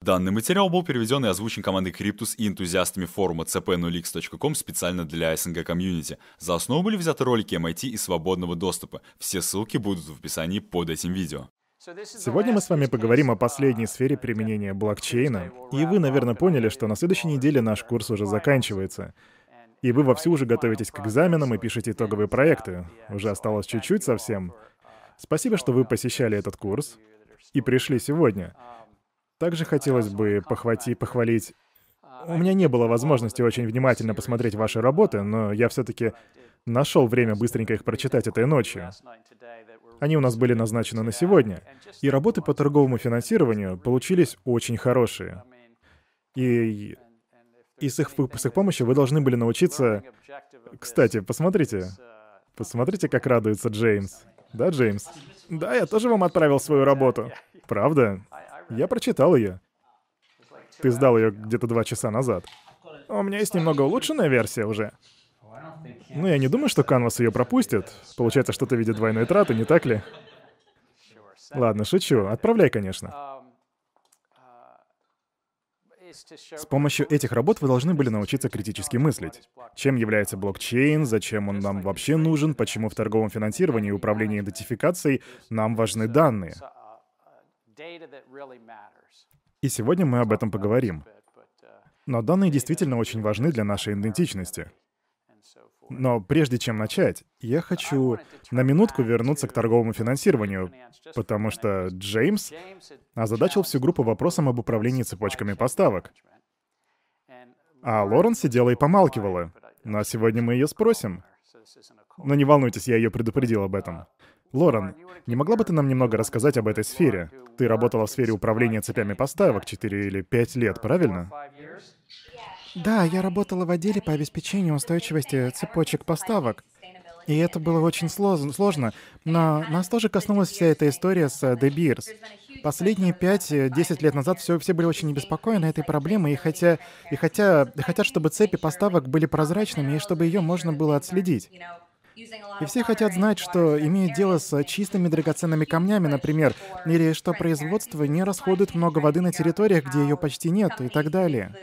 Данный материал был переведен и озвучен командой Cryptus и энтузиастами форума cp0x.com специально для СНГ комьюнити. За основу были взяты ролики MIT и свободного доступа. Все ссылки будут в описании под этим видео. Сегодня мы с вами поговорим о последней сфере применения блокчейна. И вы, наверное, поняли, что на следующей неделе наш курс уже заканчивается. И вы вовсю уже готовитесь к экзаменам и пишете итоговые проекты. Уже осталось чуть-чуть совсем. Спасибо, что вы посещали этот курс и пришли сегодня. Также хотелось бы похвати, похвалить... У меня не было возможности очень внимательно посмотреть ваши работы, но я все-таки нашел время быстренько их прочитать этой ночью. Они у нас были назначены на сегодня. И работы по торговому финансированию получились очень хорошие. И, и с, их, с их помощью вы должны были научиться... Кстати, посмотрите. Посмотрите, как радуется Джеймс. Да, Джеймс? Да, я тоже вам отправил свою работу. Правда? Я прочитал ее. Ты сдал ее где-то два часа назад. У меня есть немного улучшенная версия уже. Ну, я не думаю, что Canvas ее пропустит. Получается что-то в виде двойной траты, не так ли? Ладно, шучу. Отправляй, конечно. С помощью этих работ вы должны были научиться критически мыслить. Чем является блокчейн, зачем он нам вообще нужен, почему в торговом финансировании и управлении идентификацией нам важны данные. И сегодня мы об этом поговорим. Но данные действительно очень важны для нашей идентичности. Но прежде чем начать, я хочу на минутку вернуться к торговому финансированию, потому что Джеймс озадачил всю группу вопросом об управлении цепочками поставок. А Лорен сидела и помалкивала. Но сегодня мы ее спросим. Но не волнуйтесь, я ее предупредил об этом. Лорен, не могла бы ты нам немного рассказать об этой сфере? Ты работала в сфере управления цепями поставок 4 или 5 лет, правильно? Да, я работала в отделе по обеспечению устойчивости цепочек поставок. И это было очень сложно, но нас тоже коснулась вся эта история с De Beers. Последние 5-10 лет назад все, все были очень обеспокоены этой проблемой, и хотя, и хотя хотят, чтобы цепи поставок были прозрачными, и чтобы ее можно было отследить. И все хотят знать, что имеют дело с чистыми драгоценными камнями, например, или что производство не расходует много воды на территориях, где ее почти нет, и так далее.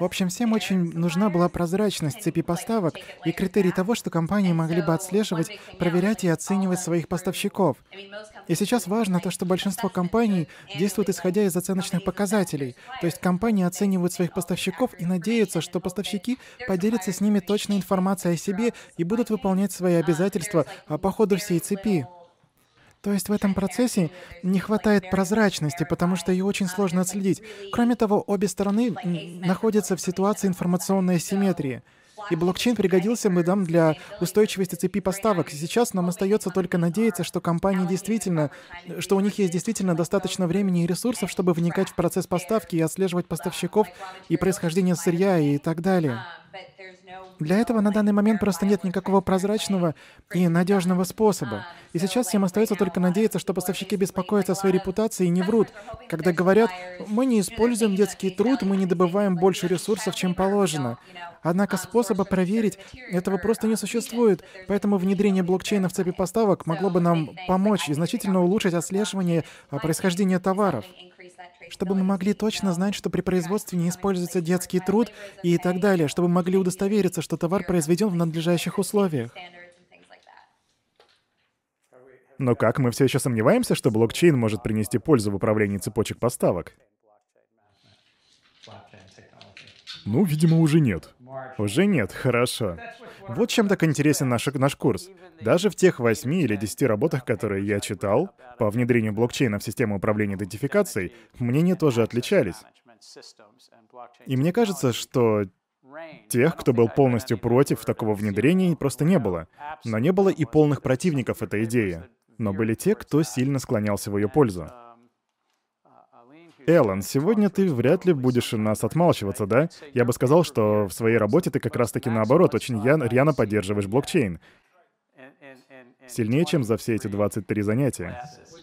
В общем, всем очень нужна была прозрачность цепи поставок и критерий того, что компании могли бы отслеживать, проверять и оценивать своих поставщиков. И сейчас важно то, что большинство компаний действуют исходя из оценочных показателей. То есть компании оценивают своих поставщиков и надеются, что поставщики поделятся с ними точной информацией о себе и будут выполнять свои обязательства по ходу всей цепи. То есть в этом процессе не хватает прозрачности, потому что ее очень сложно отследить. Кроме того, обе стороны находятся в ситуации информационной асимметрии. И блокчейн пригодился бы нам для устойчивости цепи поставок. Сейчас нам остается только надеяться, что компании действительно, что у них есть действительно достаточно времени и ресурсов, чтобы вникать в процесс поставки и отслеживать поставщиков и происхождение сырья и так далее. Для этого на данный момент просто нет никакого прозрачного и надежного способа. И сейчас всем остается только надеяться, что поставщики беспокоятся о своей репутации и не врут, когда говорят, мы не используем детский труд, мы не добываем больше ресурсов, чем положено. Однако способа проверить этого просто не существует, поэтому внедрение блокчейна в цепи поставок могло бы нам помочь и значительно улучшить отслеживание происхождения товаров чтобы мы могли точно знать, что при производстве не используется детский труд и так далее, чтобы мы могли удостовериться, что товар произведен в надлежащих условиях. Но как, мы все еще сомневаемся, что блокчейн может принести пользу в управлении цепочек поставок? Ну, видимо, уже нет. Уже нет, хорошо. Вот чем так интересен наш, наш курс. Даже в тех восьми или десяти работах, которые я читал, по внедрению блокчейна в систему управления идентификацией, мнения тоже отличались. И мне кажется, что тех, кто был полностью против такого внедрения, просто не было. Но не было и полных противников этой идеи. Но были те, кто сильно склонялся в ее пользу. Эллен, сегодня ты вряд ли будешь нас отмалчиваться, да? Я бы сказал, что в своей работе ты как раз-таки наоборот очень рьяно поддерживаешь блокчейн. Сильнее, чем за все эти 23 занятия.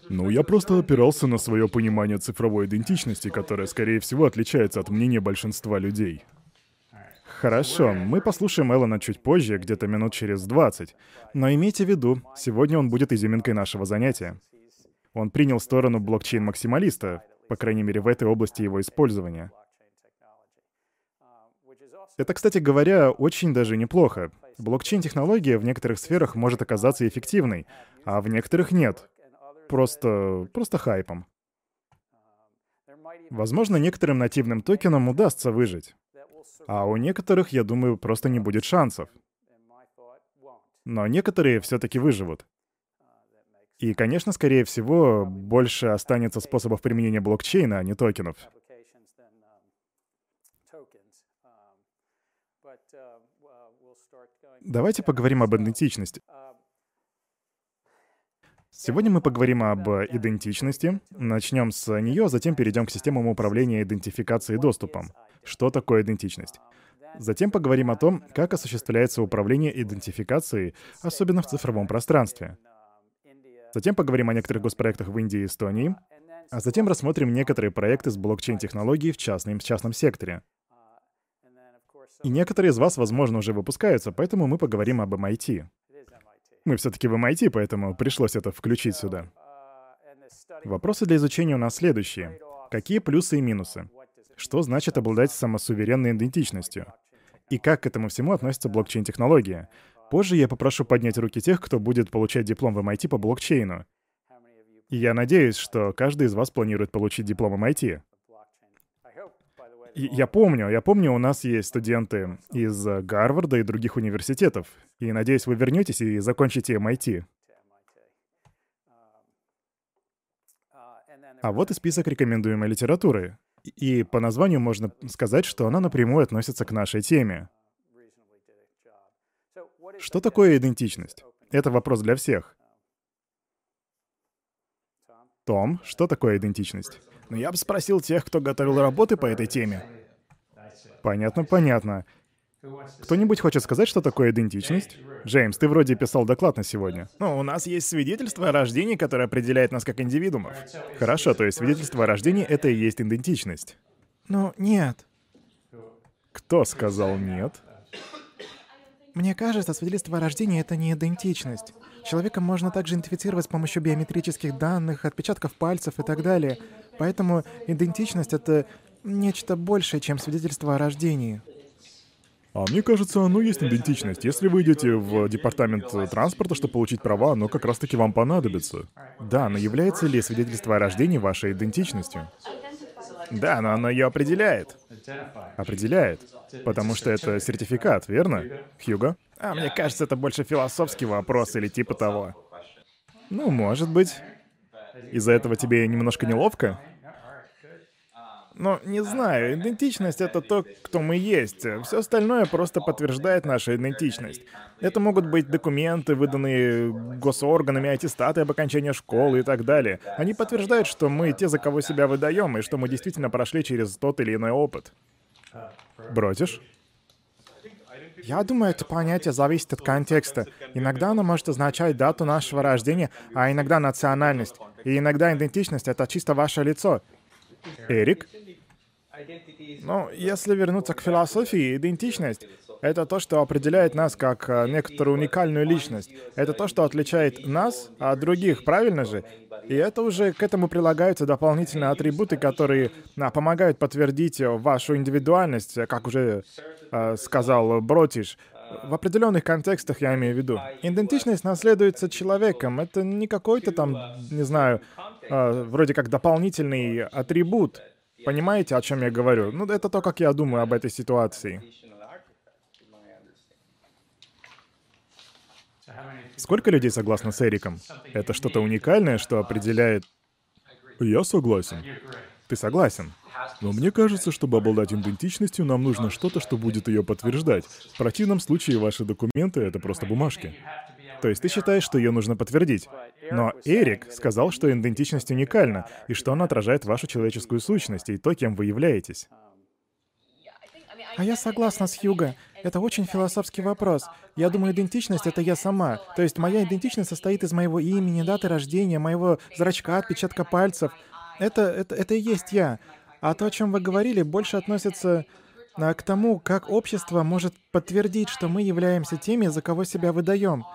Ну, я просто опирался на свое понимание цифровой идентичности, которое, скорее всего, отличается от мнения большинства людей. Хорошо, мы послушаем Эллона чуть позже, где-то минут через 20. Но имейте в виду, сегодня он будет изюминкой нашего занятия. Он принял сторону блокчейн-максималиста, по крайней мере, в этой области его использования. Это, кстати говоря, очень даже неплохо. Блокчейн-технология в некоторых сферах может оказаться эффективной, а в некоторых нет. Просто... просто хайпом. Возможно, некоторым нативным токенам удастся выжить. А у некоторых, я думаю, просто не будет шансов. Но некоторые все-таки выживут. И, конечно, скорее всего, больше останется способов применения блокчейна, а не токенов. Давайте поговорим об идентичности. Сегодня мы поговорим об идентичности. Начнем с нее, затем перейдем к системам управления идентификацией и доступом. Что такое идентичность? Затем поговорим о том, как осуществляется управление идентификацией, особенно в цифровом пространстве. Затем поговорим о некоторых госпроектах в Индии и Эстонии, а затем рассмотрим некоторые проекты с блокчейн-технологией в частном, в частном секторе. И некоторые из вас, возможно, уже выпускаются, поэтому мы поговорим об MIT. Мы все-таки в MIT, поэтому пришлось это включить сюда. Вопросы для изучения у нас следующие. Какие плюсы и минусы? Что значит обладать самосуверенной идентичностью? И как к этому всему относится блокчейн-технология? Позже я попрошу поднять руки тех, кто будет получать диплом в MIT по блокчейну. И я надеюсь, что каждый из вас планирует получить диплом MIT. И я помню, я помню, у нас есть студенты из Гарварда и других университетов. И надеюсь, вы вернетесь и закончите MIT. А вот и список рекомендуемой литературы. И по названию можно сказать, что она напрямую относится к нашей теме. Что такое идентичность? Это вопрос для всех. Том, что такое идентичность? Ну, я бы спросил тех, кто готовил работы по этой теме. Понятно, понятно. Кто-нибудь хочет сказать, что такое идентичность? Джеймс, ты вроде писал доклад на сегодня. Ну, у нас есть свидетельство о рождении, которое определяет нас как индивидуумов. Хорошо, то есть свидетельство о рождении — это и есть идентичность. Ну, нет. Кто сказал нет? Мне кажется, свидетельство о рождении — это не идентичность. Человека можно также идентифицировать с помощью биометрических данных, отпечатков пальцев и так далее. Поэтому идентичность — это нечто большее, чем свидетельство о рождении. А мне кажется, оно есть идентичность. Если вы идете в департамент транспорта, чтобы получить права, оно как раз-таки вам понадобится. Да, но является ли свидетельство о рождении вашей идентичностью? Да, но оно ее определяет. Определяет. Потому что это сертификат, верно? Хьюго? А мне кажется, это больше философский вопрос или типа того. Ну, может быть. Из-за этого тебе немножко неловко? Но не знаю, идентичность — это то, кто мы есть. Все остальное просто подтверждает нашу идентичность. Это могут быть документы, выданные госорганами, аттестаты об окончании школы и так далее. Они подтверждают, что мы те, за кого себя выдаем, и что мы действительно прошли через тот или иной опыт. Бросишь? Я думаю, это понятие зависит от контекста. Иногда оно может означать дату нашего рождения, а иногда национальность. И иногда идентичность — это чисто ваше лицо. Эрик? Ну, если вернуться к философии, идентичность — это то, что определяет нас как э, некоторую уникальную личность. Это то, что отличает нас от других, правильно же? И это уже к этому прилагаются дополнительные атрибуты, которые а, помогают подтвердить вашу индивидуальность, как уже э, сказал Бротиш. В определенных контекстах я имею в виду. Идентичность наследуется человеком. Это не какой-то там, не знаю, э, вроде как дополнительный атрибут. Понимаете, о чем я говорю? Ну, это то, как я думаю об этой ситуации. Сколько людей согласны с Эриком? Это что-то уникальное, что определяет... Я согласен. Ты согласен? Но мне кажется, чтобы обладать идентичностью, нам нужно что-то, что будет ее подтверждать. В противном случае ваши документы — это просто бумажки. То есть ты считаешь, что ее нужно подтвердить. Но Эрик сказал, что идентичность уникальна, и что она отражает вашу человеческую сущность и то, кем вы являетесь. А я согласна с Хьюго. Это очень философский вопрос. Я думаю, идентичность — это я сама. То есть моя идентичность состоит из моего имени, даты рождения, моего зрачка, отпечатка пальцев. Это, это, это и есть я. А то, о чем вы говорили, больше относится а, к тому, как общество может подтвердить, что мы являемся теми, за кого себя выдаем.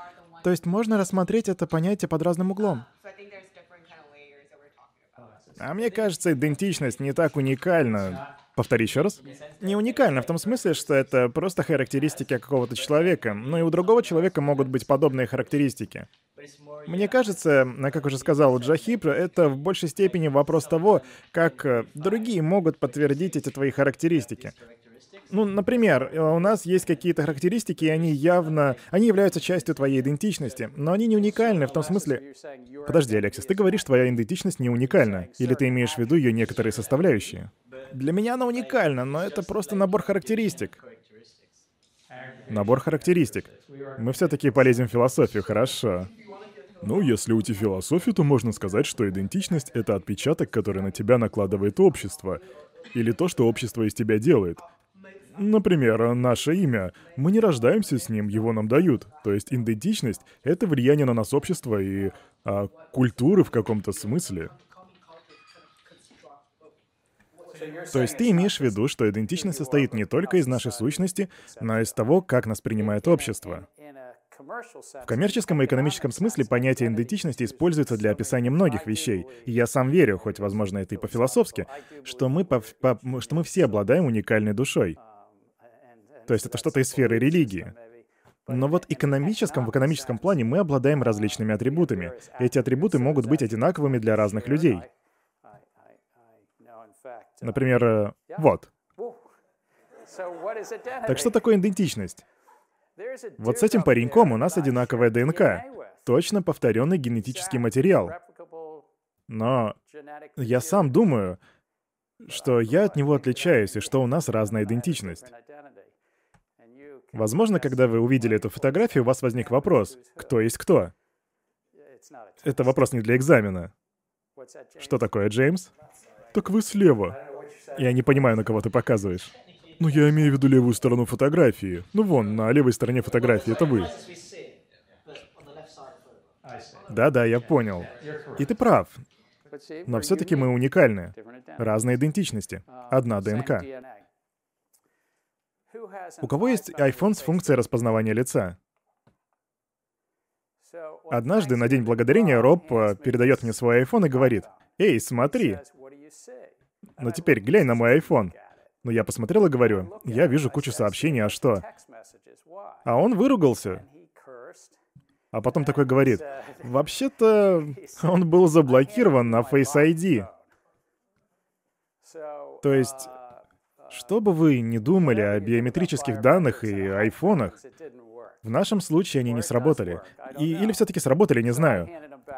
То есть можно рассмотреть это понятие под разным углом. А мне кажется, идентичность не так уникальна. Повтори еще раз. Не уникально в том смысле, что это просто характеристики какого-то человека, но и у другого человека могут быть подобные характеристики. Мне кажется, как уже сказал Джахип, это в большей степени вопрос того, как э, другие могут подтвердить эти твои характеристики. Ну, например, э, у нас есть какие-то характеристики, и они явно... Они являются частью твоей идентичности, но они не уникальны в том смысле... Подожди, Алексис, ты говоришь, твоя идентичность не уникальна, или ты имеешь в виду ее некоторые составляющие? Для меня она уникальна, но это просто набор характеристик. Набор характеристик. Мы все-таки полезем в философию, хорошо. Ну, если уйти в философию, то можно сказать, что идентичность — это отпечаток, который на тебя накладывает общество. Или то, что общество из тебя делает. Например, наше имя. Мы не рождаемся с ним, его нам дают. То есть идентичность — это влияние на нас общества и а, культуры в каком-то смысле. То есть ты имеешь в виду, что идентичность состоит не только из нашей сущности, но и из того, как нас принимает общество. В коммерческом и экономическом смысле понятие идентичности используется для описания многих вещей. И я сам верю, хоть, возможно, это и по-философски, что мы, по, по, что мы все обладаем уникальной душой. То есть это что-то из сферы религии. Но вот экономическом, в экономическом плане мы обладаем различными атрибутами. Эти атрибуты могут быть одинаковыми для разных людей. Например, э, вот. Так что такое идентичность? Вот с этим пареньком у нас одинаковая ДНК, точно повторенный генетический материал. Но я сам думаю, что я от него отличаюсь и что у нас разная идентичность. Возможно, когда вы увидели эту фотографию, у вас возник вопрос, кто есть кто? Это вопрос не для экзамена. Что такое, Джеймс? Так вы слева. Я не понимаю, на кого ты показываешь. Ну, я имею в виду левую сторону фотографии. Ну, вон, на левой стороне фотографии, это вы. Да-да, я понял. И ты прав. Но все-таки мы уникальны. Разные идентичности. Одна ДНК. У кого есть iPhone с функцией распознавания лица? Однажды на День Благодарения Роб э, передает мне свой iPhone и говорит, «Эй, смотри!» Но теперь глянь на мой iPhone. Но я посмотрел и говорю, я вижу кучу сообщений, а что? А он выругался. А потом такой говорит, вообще-то он был заблокирован на Face ID. То есть, что бы вы ни думали о биометрических данных и айфонах, в нашем случае они не сработали. И, или все-таки сработали, не знаю.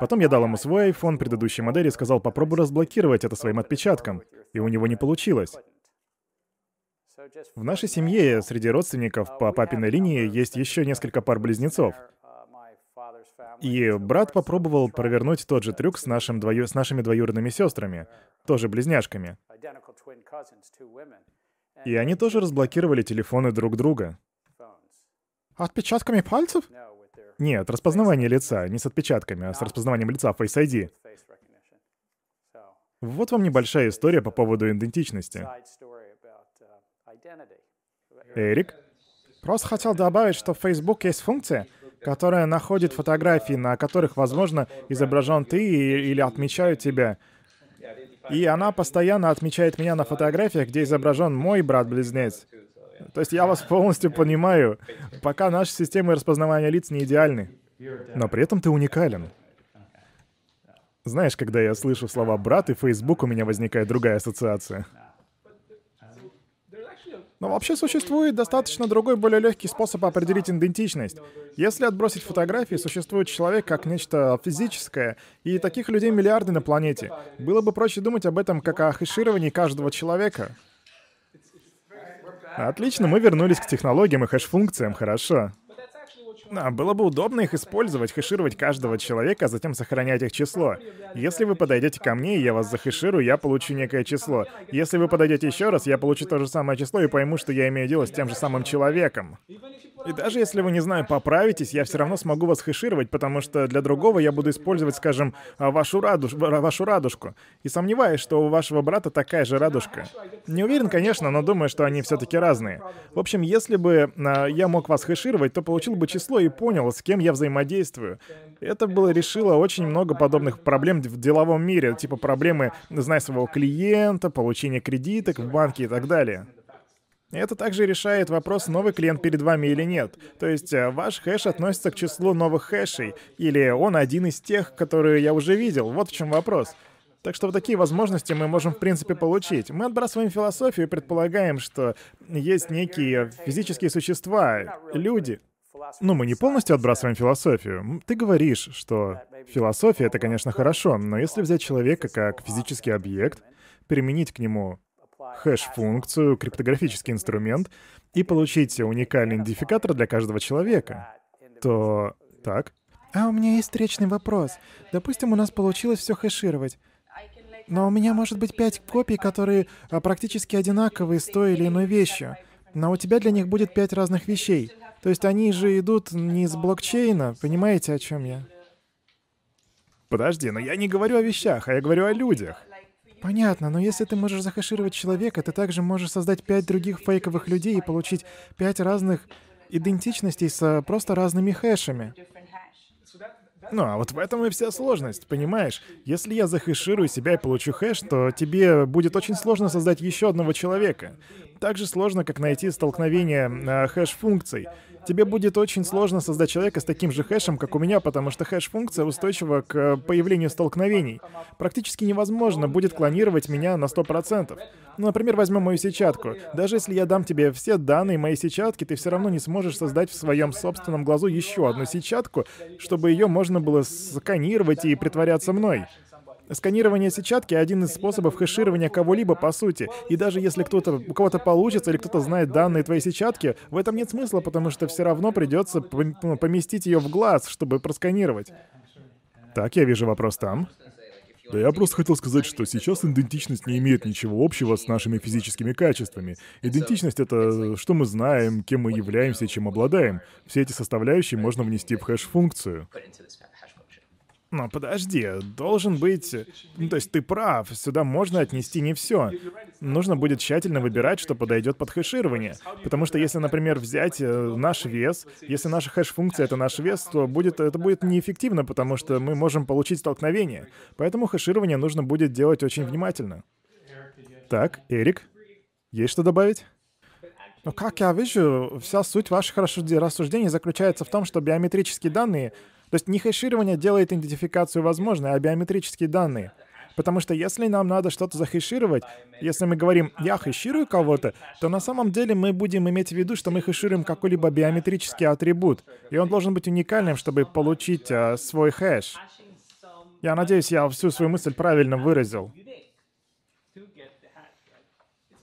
Потом я дал ему свой iPhone предыдущей модели и сказал, попробуй разблокировать это своим отпечатком. И у него не получилось. В нашей семье среди родственников по папиной линии есть еще несколько пар близнецов. И брат попробовал провернуть тот же трюк с, нашим двою... с нашими двоюродными сестрами, тоже близняшками. И они тоже разблокировали телефоны друг друга. Отпечатками пальцев? Нет, распознавание лица, не с отпечатками, а с распознаванием лица Face ID. Вот вам небольшая история по поводу идентичности. Эрик? Просто хотел добавить, что в Facebook есть функция, которая находит фотографии, на которых, возможно, изображен ты или отмечают тебя. И она постоянно отмечает меня на фотографиях, где изображен мой брат-близнец. То есть я вас полностью понимаю, пока наши системы распознавания лиц не идеальны. Но при этом ты уникален. Знаешь, когда я слышу слова «брат» и «Facebook», у меня возникает другая ассоциация. Но вообще существует достаточно другой, более легкий способ определить идентичность. Если отбросить фотографии, существует человек как нечто физическое, и таких людей миллиарды на планете. Было бы проще думать об этом как о хешировании каждого человека. Отлично, мы вернулись к технологиям и хэш-функциям, хорошо. А было бы удобно их использовать, хэшировать каждого человека, а затем сохранять их число. Если вы подойдете ко мне, и я вас захеширую, я получу некое число. Если вы подойдете еще раз, я получу то же самое число и пойму, что я имею дело с тем же самым человеком. И даже если вы, не знаю, поправитесь, я все равно смогу вас хэшировать, потому что для другого я буду использовать, скажем, вашу, радуш... вашу радужку. И сомневаюсь, что у вашего брата такая же радужка. Не уверен, конечно, но думаю, что они все-таки разные. В общем, если бы а, я мог вас хэшировать, то получил бы число, и понял, с кем я взаимодействую. Это было решило очень много подобных проблем в деловом мире, типа проблемы знать своего клиента, получения кредиток в банке и так далее. Это также решает вопрос, новый клиент перед вами или нет. То есть э, ваш хэш относится к числу новых хэшей, или он один из тех, которые я уже видел. Вот в чем вопрос. Так что вот такие возможности мы можем, в принципе, получить. Мы отбрасываем философию и предполагаем, что есть некие физические существа, люди. Ну, мы не полностью отбрасываем философию. Ты говоришь, что философия — это, конечно, хорошо, но если взять человека как физический объект, применить к нему хэш-функцию, криптографический инструмент и получить уникальный идентификатор для каждого человека, то... Так? А у меня есть встречный вопрос. Допустим, у нас получилось все хэшировать. Но у меня может быть пять копий, которые а, практически одинаковые с той или иной вещью. Но у тебя для них будет пять разных вещей. То есть они же идут не из блокчейна, понимаете, о чем я? Подожди, но я не говорю о вещах, а я говорю о людях. Понятно, но если ты можешь захэшировать человека, ты также можешь создать пять других фейковых людей и получить пять разных идентичностей с просто разными хэшами. Ну, а вот в этом и вся сложность, понимаешь? Если я захэширую себя и получу хэш, то тебе будет очень сложно создать еще одного человека. Так же сложно, как найти столкновение э, хэш-функций. Тебе будет очень сложно создать человека с таким же хэшем, как у меня, потому что хэш-функция устойчива к появлению столкновений. Практически невозможно будет клонировать меня на 100%. Ну, например, возьмем мою сетчатку. Даже если я дам тебе все данные моей сетчатки, ты все равно не сможешь создать в своем собственном глазу еще одну сетчатку, чтобы ее можно было сканировать и притворяться мной. Сканирование сетчатки — один из способов хэширования кого-либо, по сути. И даже если кто-то, у кого-то получится или кто-то знает данные твоей сетчатки, в этом нет смысла, потому что все равно придется ну, поместить ее в глаз, чтобы просканировать. Так, я вижу вопрос там. Да я просто хотел сказать, что сейчас идентичность не имеет ничего общего с нашими физическими качествами. Идентичность — это что мы знаем, кем мы являемся чем обладаем. Все эти составляющие можно внести в хэш-функцию. Но подожди, должен быть... Ну, то есть ты прав, сюда можно отнести не все. Нужно будет тщательно выбирать, что подойдет под хэширование. Потому что если, например, взять э, наш вес, если наша хэш-функция — это наш вес, то будет, это будет неэффективно, потому что мы можем получить столкновение. Поэтому хэширование нужно будет делать очень внимательно. Так, Эрик, есть что добавить? Ну, как я вижу, вся суть ваших рассуждений заключается в том, что биометрические данные то есть не хэширование делает идентификацию возможной, а биометрические данные. Потому что если нам надо что-то захэшировать, если мы говорим «я хэширую кого-то», то на самом деле мы будем иметь в виду, что мы хэшируем какой-либо биометрический атрибут, и он должен быть уникальным, чтобы получить э, свой хэш. Я надеюсь, я всю свою мысль правильно выразил.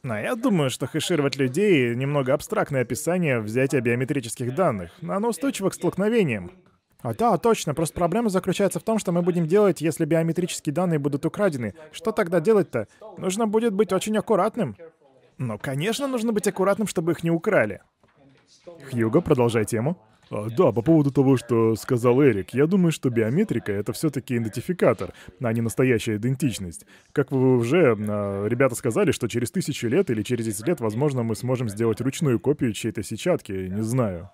Но я думаю, что хэшировать людей — немного абстрактное описание взятия биометрических данных, но оно устойчиво к столкновениям. А, да, точно. Просто проблема заключается в том, что мы будем делать, если биометрические данные будут украдены. Что тогда делать-то? Нужно будет быть очень аккуратным. Ну, конечно, нужно быть аккуратным, чтобы их не украли. Хьюго, продолжай тему. А, да, по поводу того, что сказал Эрик, я думаю, что биометрика — это все-таки идентификатор, а не настоящая идентичность. Как вы уже, а, ребята сказали, что через тысячу лет или через 10 лет, возможно, мы сможем сделать ручную копию чьей-то сетчатки, не знаю.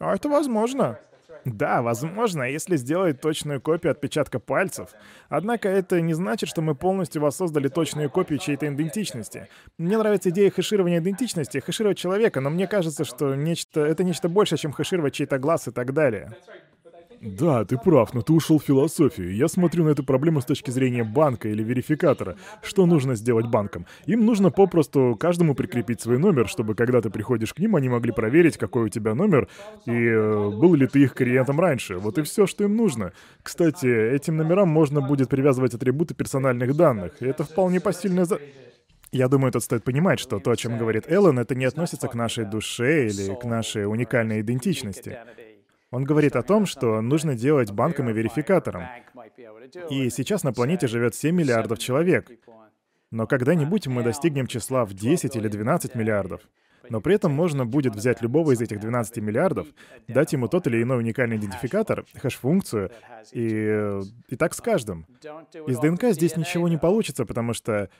А это возможно. Да, возможно, если сделать точную копию отпечатка пальцев. Однако это не значит, что мы полностью воссоздали точную копию чьей-то идентичности. Мне нравится идея хэширования идентичности, хэшировать человека, но мне кажется, что нечто, это нечто большее, чем хэшировать чей-то глаз и так далее. Да, ты прав, но ты ушел в философию. Я смотрю на эту проблему с точки зрения банка или верификатора. Что нужно сделать банкам? Им нужно попросту каждому прикрепить свой номер, чтобы когда ты приходишь к ним, они могли проверить, какой у тебя номер и э, был ли ты их клиентом раньше. Вот и все, что им нужно. Кстати, этим номерам можно будет привязывать атрибуты персональных данных, это вполне посильное за... Я думаю, тут стоит понимать, что то, о чем говорит Эллен, это не относится к нашей душе или к нашей уникальной идентичности. Он говорит о том, что нужно делать банком и верификатором. И сейчас на планете живет 7 миллиардов человек. Но когда-нибудь мы достигнем числа в 10 или 12 миллиардов. Но при этом можно будет взять любого из этих 12 миллиардов, дать ему тот или иной уникальный идентификатор, хэш-функцию, и, и так с каждым. Из ДНК здесь ничего не получится, потому что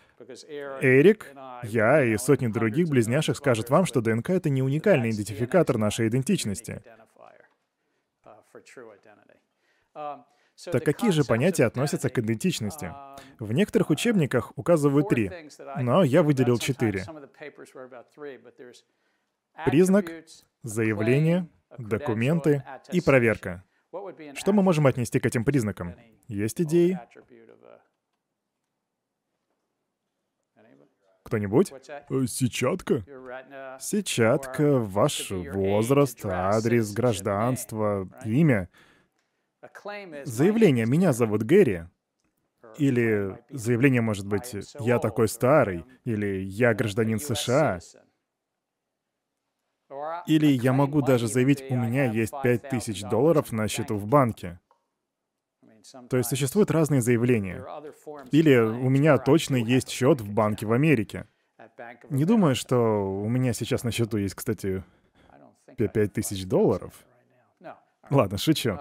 Эрик, я и сотни других близняшек скажут вам, что ДНК — это не уникальный идентификатор нашей идентичности. Так какие же понятия относятся к идентичности? В некоторых учебниках указывают три, но я выделил четыре. Признак, заявление, документы и проверка. Что мы можем отнести к этим признакам? Есть идеи? Кто-нибудь? Э, Сетчатка? Сетчатка, ваш возраст, адрес, гражданство, имя. Заявление «Меня зовут Гэри» или заявление может быть «Я такой старый» или «Я гражданин США» или я могу даже заявить «У меня есть 5000 долларов на счету в банке». То есть существуют разные заявления. Или «У меня точно есть счет в банке в Америке». Не думаю, что у меня сейчас на счету есть, кстати, 5000 долларов. Ладно, шучу.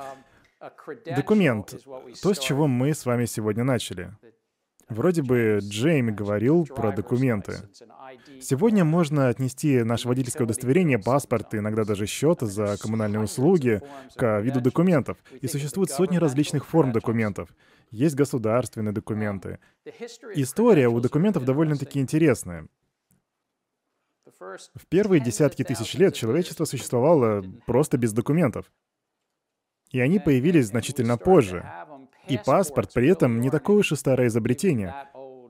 Документ — то, с чего мы с вами сегодня начали. Вроде бы Джейми говорил про документы. Сегодня можно отнести наше водительское удостоверение, паспорт, иногда даже счет за коммунальные услуги к виду документов. И существует сотни различных форм документов. Есть государственные документы. История у документов довольно-таки интересная. В первые десятки тысяч лет человечество существовало просто без документов. И они появились значительно позже. И паспорт при этом не такое уж и старое изобретение.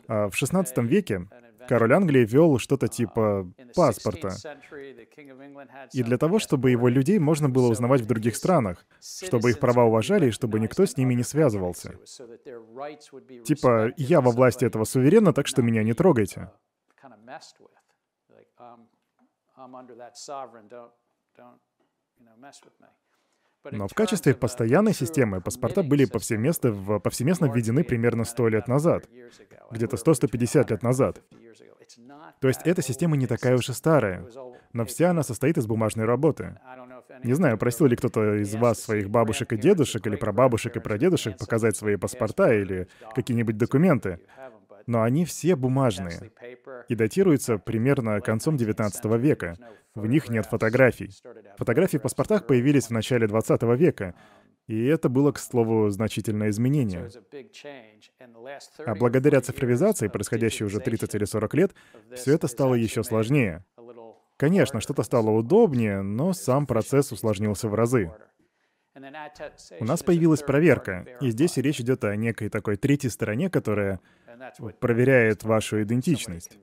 А в XVI веке король Англии вел что-то типа паспорта. И для того, чтобы его людей можно было узнавать в других странах, чтобы их права уважали и чтобы никто с ними не связывался. Типа, я во власти этого суверена, так что меня не трогайте. Но в качестве постоянной системы паспорта были повсеместно, в, повсеместно введены примерно 100 лет назад, где-то 100-150 лет назад. То есть эта система не такая уж и старая, но вся она состоит из бумажной работы. Не знаю, просил ли кто-то из вас своих бабушек и дедушек, или прабабушек и прадедушек показать свои паспорта или какие-нибудь документы, но они все бумажные. и датируются примерно концом 19 века. В них нет фотографий. Фотографии в паспортах появились в начале 20 века, и это было, к слову, значительное изменение. А благодаря цифровизации, происходящей уже 30 или 40 лет, все это стало еще сложнее. Конечно, что-то стало удобнее, но сам процесс усложнился в разы. У нас появилась проверка, и здесь речь идет о некой такой третьей стороне, которая проверяет вашу идентичность.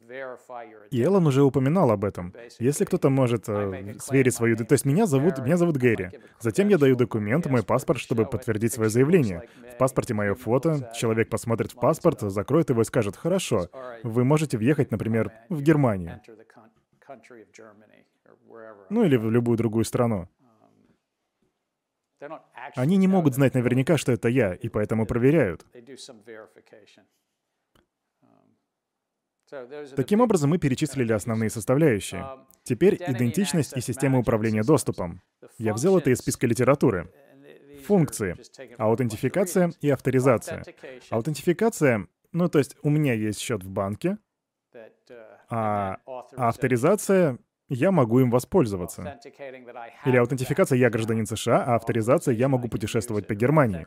И Эллен уже упоминал об этом. Если кто-то может э, сверить свою... То есть меня зовут, меня зовут Гэри. Затем я даю документ, мой паспорт, чтобы подтвердить свое заявление. В паспорте мое фото, человек посмотрит в паспорт, закроет его и скажет, хорошо, вы можете въехать, например, в Германию. Ну или в любую другую страну. Они не могут знать наверняка, что это я, и поэтому проверяют. Таким образом, мы перечислили основные составляющие. Теперь идентичность и система управления доступом. Я взял это из списка литературы. Функции. Аутентификация и авторизация. Аутентификация, ну то есть у меня есть счет в банке, а авторизация я могу им воспользоваться. Или аутентификация «я гражданин США», а авторизация «я могу путешествовать по Германии».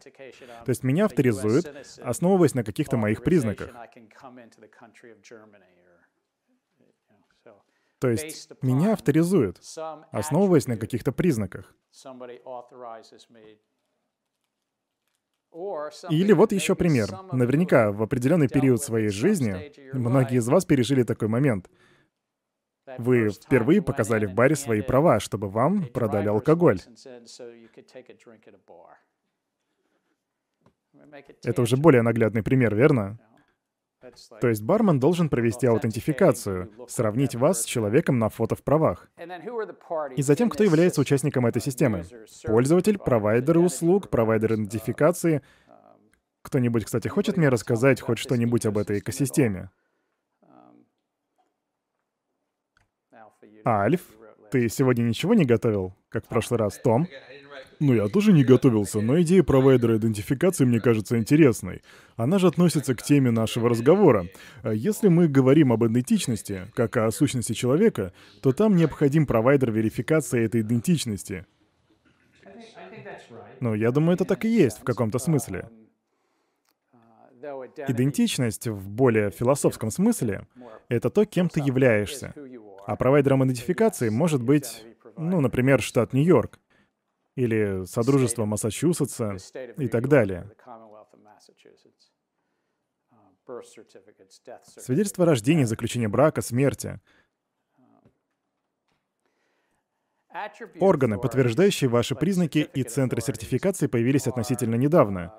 То есть меня авторизуют, основываясь на каких-то моих признаках. То есть меня авторизуют, основываясь на каких-то признаках. Или вот еще пример. Наверняка в определенный период своей жизни многие из вас пережили такой момент — вы впервые показали в баре свои права, чтобы вам продали алкоголь. Это уже более наглядный пример, верно? То есть бармен должен провести аутентификацию, сравнить вас с человеком на фото в правах. И затем, кто является участником этой системы? Пользователь, провайдеры услуг, провайдер идентификации. Кто-нибудь, кстати, хочет мне рассказать хоть что-нибудь об этой экосистеме? Альф, ты сегодня ничего не готовил, как в прошлый раз, Том? Ну, я тоже не готовился, но идея провайдера идентификации мне кажется интересной. Она же относится к теме нашего разговора. А Если мы говорим об идентичности, как о сущности человека, то там необходим провайдер верификации этой идентичности. Ну, я думаю, это так и есть в каком-то смысле. Идентичность в более философском смысле — это то, кем ты являешься. А провайдером идентификации может быть, ну, например, штат Нью-Йорк или Содружество Массачусетса и так далее. Свидетельство о рождении, заключение брака, смерти. Органы, подтверждающие ваши признаки и центры сертификации появились относительно недавно.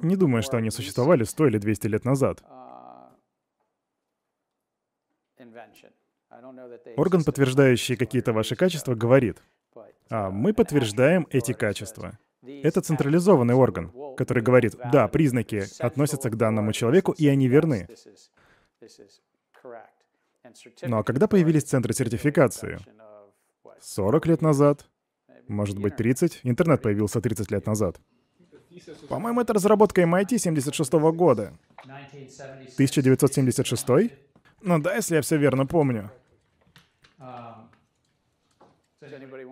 Не думаю, что они существовали 100 или 200 лет назад. Орган, подтверждающий какие-то ваши качества, говорит, а мы подтверждаем эти качества. Это централизованный орган, который говорит, да, признаки относятся к данному человеку, и они верны. Ну а когда появились центры сертификации? 40 лет назад? Может быть, 30? Интернет появился 30 лет назад. По-моему, это разработка MIT 76 года. 1976? Ну да, если я все верно помню.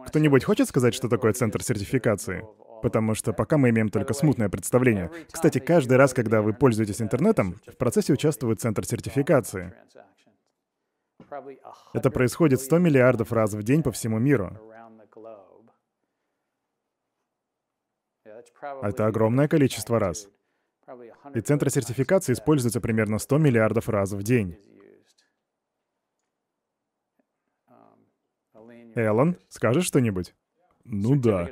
Кто-нибудь хочет сказать, что такое центр сертификации? Потому что пока мы имеем только смутное представление. Кстати, каждый раз, когда вы пользуетесь интернетом, в процессе участвует центр сертификации. Это происходит 100 миллиардов раз в день по всему миру. Это огромное количество раз. И центр сертификации используется примерно 100 миллиардов раз в день. Эллен, скажешь что-нибудь? Ну да.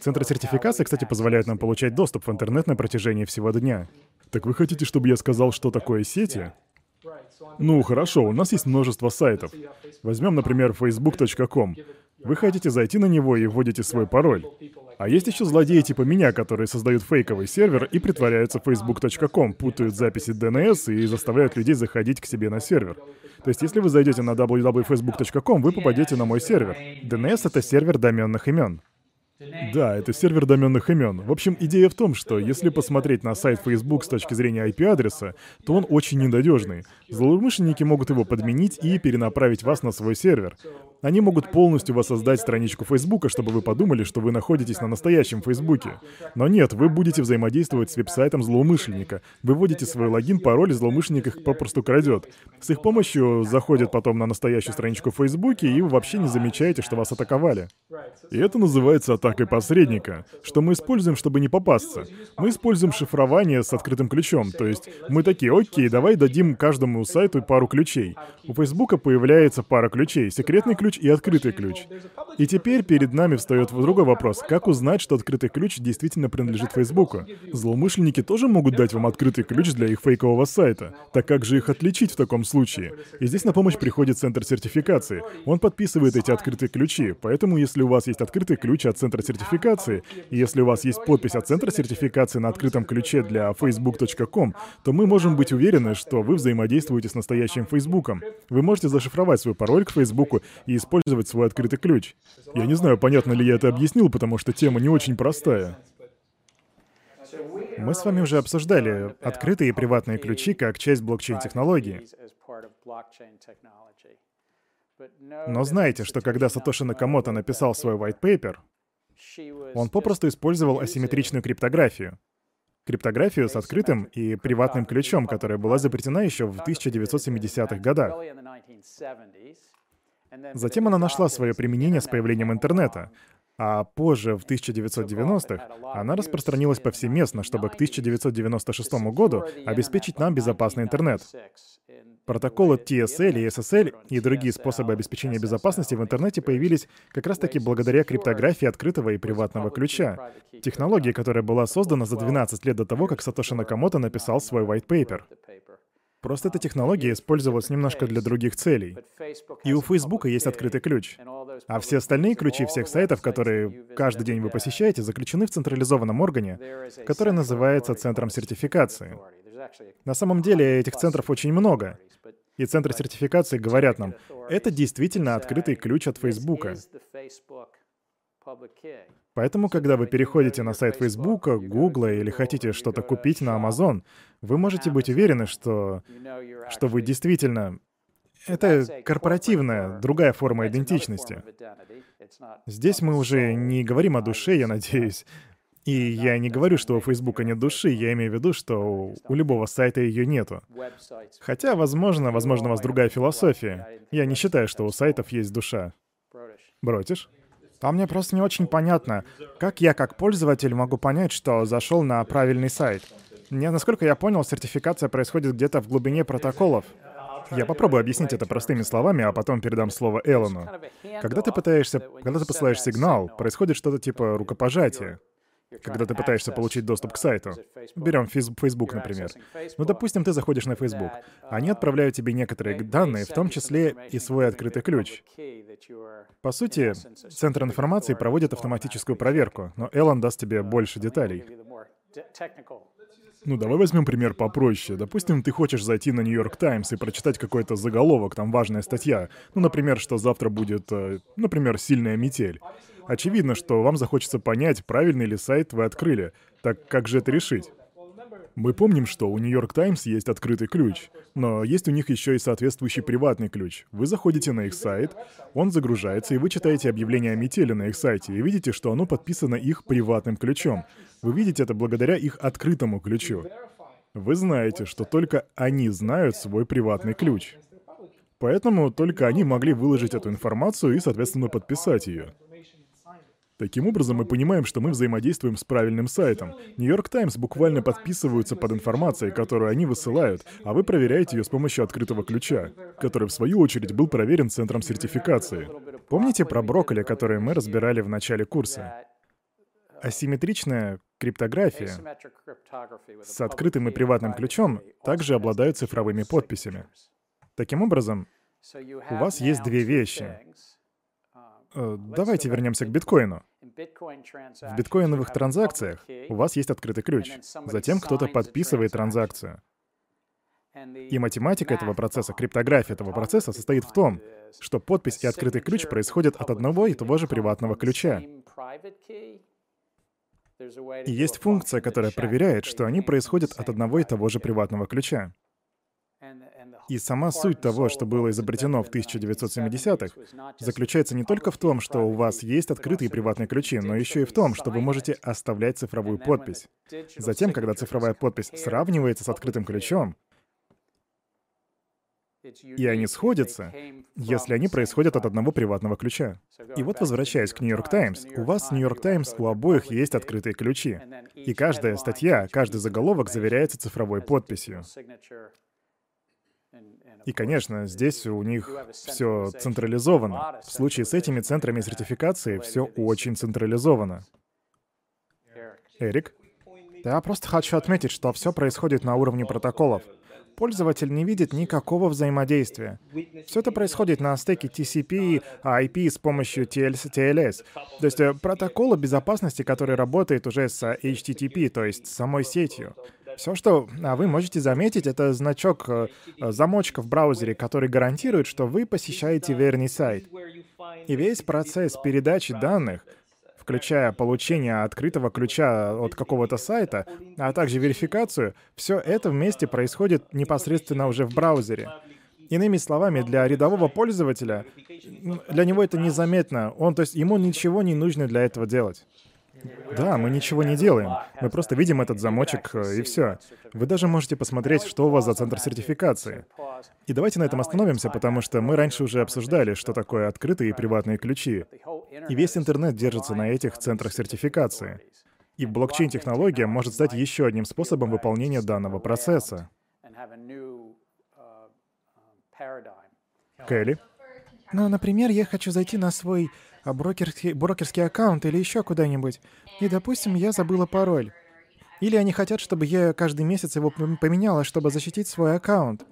Центры сертификации, кстати, позволяют нам получать доступ в интернет на протяжении всего дня. Так вы хотите, чтобы я сказал, что такое сети? Ну, хорошо, у нас есть множество сайтов. Возьмем, например, facebook.com. Вы хотите зайти на него и вводите свой пароль. А есть еще злодеи типа меня, которые создают фейковый сервер и притворяются facebook.com, путают записи DNS и заставляют людей заходить к себе на сервер. То есть, если вы зайдете на www.facebook.com, вы попадете на мой сервер. DNS — это сервер доменных имен. Да, это сервер доменных имен. В общем, идея в том, что если посмотреть на сайт Facebook с точки зрения IP-адреса, то он очень ненадежный. Злоумышленники могут его подменить и перенаправить вас на свой сервер. Они могут полностью воссоздать страничку Фейсбука, чтобы вы подумали, что вы находитесь на настоящем Фейсбуке. Но нет, вы будете взаимодействовать с веб-сайтом злоумышленника. Вы вводите свой логин, пароль, и злоумышленник их попросту крадет. С их помощью заходят потом на настоящую страничку Фейсбуке, и вы вообще не замечаете, что вас атаковали. И это называется атакой посредника, что мы используем, чтобы не попасться. Мы используем шифрование с открытым ключом, то есть мы такие, окей, давай дадим каждому сайту пару ключей. У Фейсбука появляется пара ключей, секретный ключ и открытый ключ. И теперь перед нами встает другой вопрос, как узнать, что открытый ключ действительно принадлежит Фейсбуку? Злоумышленники тоже могут дать вам открытый ключ для их фейкового сайта. Так как же их отличить в таком случае? И здесь на помощь приходит центр сертификации. Он подписывает эти открытые ключи, поэтому если у вас есть открытый ключ от центра сертификации, и если у вас есть подпись от центра сертификации на открытом ключе для facebook.com, то мы можем быть уверены, что вы взаимодействуете с настоящим Фейсбуком. Вы можете зашифровать свой пароль к Фейсбуку и использовать свой открытый ключ. Я не знаю, понятно ли я это объяснил, потому что тема не очень простая. Мы с вами уже обсуждали открытые и приватные ключи как часть блокчейн-технологии. Но знаете, что когда Сатоши Накамото написал свой white paper, он попросту использовал асимметричную криптографию. Криптографию с открытым и приватным ключом, которая была запретена еще в 1970-х годах. Затем она нашла свое применение с появлением интернета, а позже, в 1990-х, она распространилась повсеместно, чтобы к 1996 году обеспечить нам безопасный интернет. Протоколы TSL и SSL и другие способы обеспечения безопасности в интернете появились как раз-таки благодаря криптографии открытого и приватного ключа, технологии, которая была создана за 12 лет до того, как Сатоши Накамото написал свой white paper. Просто эта технология использовалась немножко для других целей. И у Фейсбука есть открытый ключ. А все остальные ключи всех сайтов, которые каждый день вы посещаете, заключены в централизованном органе, который называется Центром сертификации. На самом деле этих центров очень много. И центры сертификации говорят нам, это действительно открытый ключ от Фейсбука. Поэтому, когда вы переходите на сайт Фейсбука, Гугла или хотите что-то купить на Amazon, вы можете быть уверены, что, что вы действительно... Это корпоративная, другая форма идентичности. Здесь мы уже не говорим о душе, я надеюсь. И я не говорю, что у Фейсбука нет души, я имею в виду, что у любого сайта ее нету. Хотя, возможно, возможно, у вас другая философия. Я не считаю, что у сайтов есть душа. Бротишь? А мне просто не очень понятно, как я как пользователь могу понять, что зашел на правильный сайт. Мне, насколько я понял, сертификация происходит где-то в глубине протоколов. Я попробую объяснить это простыми словами, а потом передам слово Эллону. Когда ты пытаешься, когда ты посылаешь сигнал, происходит что-то типа рукопожатия когда ты пытаешься получить доступ к сайту. Берем Facebook, например. Ну, допустим, ты заходишь на Facebook. Они отправляют тебе некоторые данные, в том числе и свой открытый ключ. По сути, Центр информации проводит автоматическую проверку, но Эллен даст тебе больше деталей. Ну, давай возьмем пример попроще. Допустим, ты хочешь зайти на Нью-Йорк Таймс и прочитать какой-то заголовок, там важная статья. Ну, например, что завтра будет, э, например, сильная метель. Очевидно, что вам захочется понять, правильный ли сайт вы открыли. Так как же это решить? Мы помним, что у Нью-Йорк Таймс есть открытый ключ, но есть у них еще и соответствующий приватный ключ. Вы заходите на их сайт, он загружается, и вы читаете объявление о метели на их сайте, и видите, что оно подписано их приватным ключом. Вы видите это благодаря их открытому ключу. Вы знаете, что только они знают свой приватный ключ. Поэтому только они могли выложить эту информацию и, соответственно, подписать ее. Таким образом, мы понимаем, что мы взаимодействуем с правильным сайтом. Нью-Йорк Таймс буквально подписываются под информацией, которую они высылают, а вы проверяете ее с помощью открытого ключа, который, в свою очередь, был проверен центром сертификации. Помните про брокколи, которые мы разбирали в начале курса? Асимметричная криптография с открытым и приватным ключом также обладают цифровыми подписями. Таким образом, у вас есть две вещи. Э, давайте вернемся к биткоину. В биткоиновых транзакциях у вас есть открытый ключ. Затем кто-то подписывает транзакцию. И математика этого процесса, криптография этого процесса состоит в том, что подпись и открытый ключ происходят от одного и того же приватного ключа. И есть функция, которая проверяет, что они происходят от одного и того же приватного ключа. И сама суть того, что было изобретено в 1970-х, заключается не только в том, что у вас есть открытые приватные ключи, но еще и в том, что вы можете оставлять цифровую подпись. Затем, когда цифровая подпись сравнивается с открытым ключом, и они сходятся, если они происходят от одного приватного ключа. И вот возвращаясь к Нью-Йорк Таймс, у вас в Нью-Йорк Таймс у обоих есть открытые ключи. И каждая статья, каждый заголовок заверяется цифровой подписью. И, конечно, здесь у них все централизовано. В случае с этими центрами сертификации все очень централизовано. Эрик? Я просто хочу отметить, что все происходит на уровне протоколов. Пользователь не видит никакого взаимодействия. Все это происходит на стеке TCP, IP с помощью TLS. То есть э, протокола безопасности, который работает уже с HTTP, то есть самой сетью. Все, что а вы можете заметить, это значок, э, замочка в браузере, который гарантирует, что вы посещаете верный сайт. И весь процесс передачи данных, включая получение открытого ключа от какого-то сайта, а также верификацию, все это вместе происходит непосредственно уже в браузере. Иными словами, для рядового пользователя, для него это незаметно. Он, то есть ему ничего не нужно для этого делать. Да, мы ничего не делаем. Мы просто видим этот замочек, э, и все. Вы даже можете посмотреть, что у вас за центр сертификации. И давайте на этом остановимся, потому что мы раньше уже обсуждали, что такое открытые и приватные ключи. И весь интернет держится на этих центрах сертификации. И блокчейн-технология может стать еще одним способом выполнения данного процесса. Кэлли? Ну, например, я хочу зайти на свой брокерский, брокерский аккаунт или еще куда-нибудь. И, допустим, я забыла пароль. Или они хотят, чтобы я каждый месяц его поменяла, чтобы защитить свой аккаунт.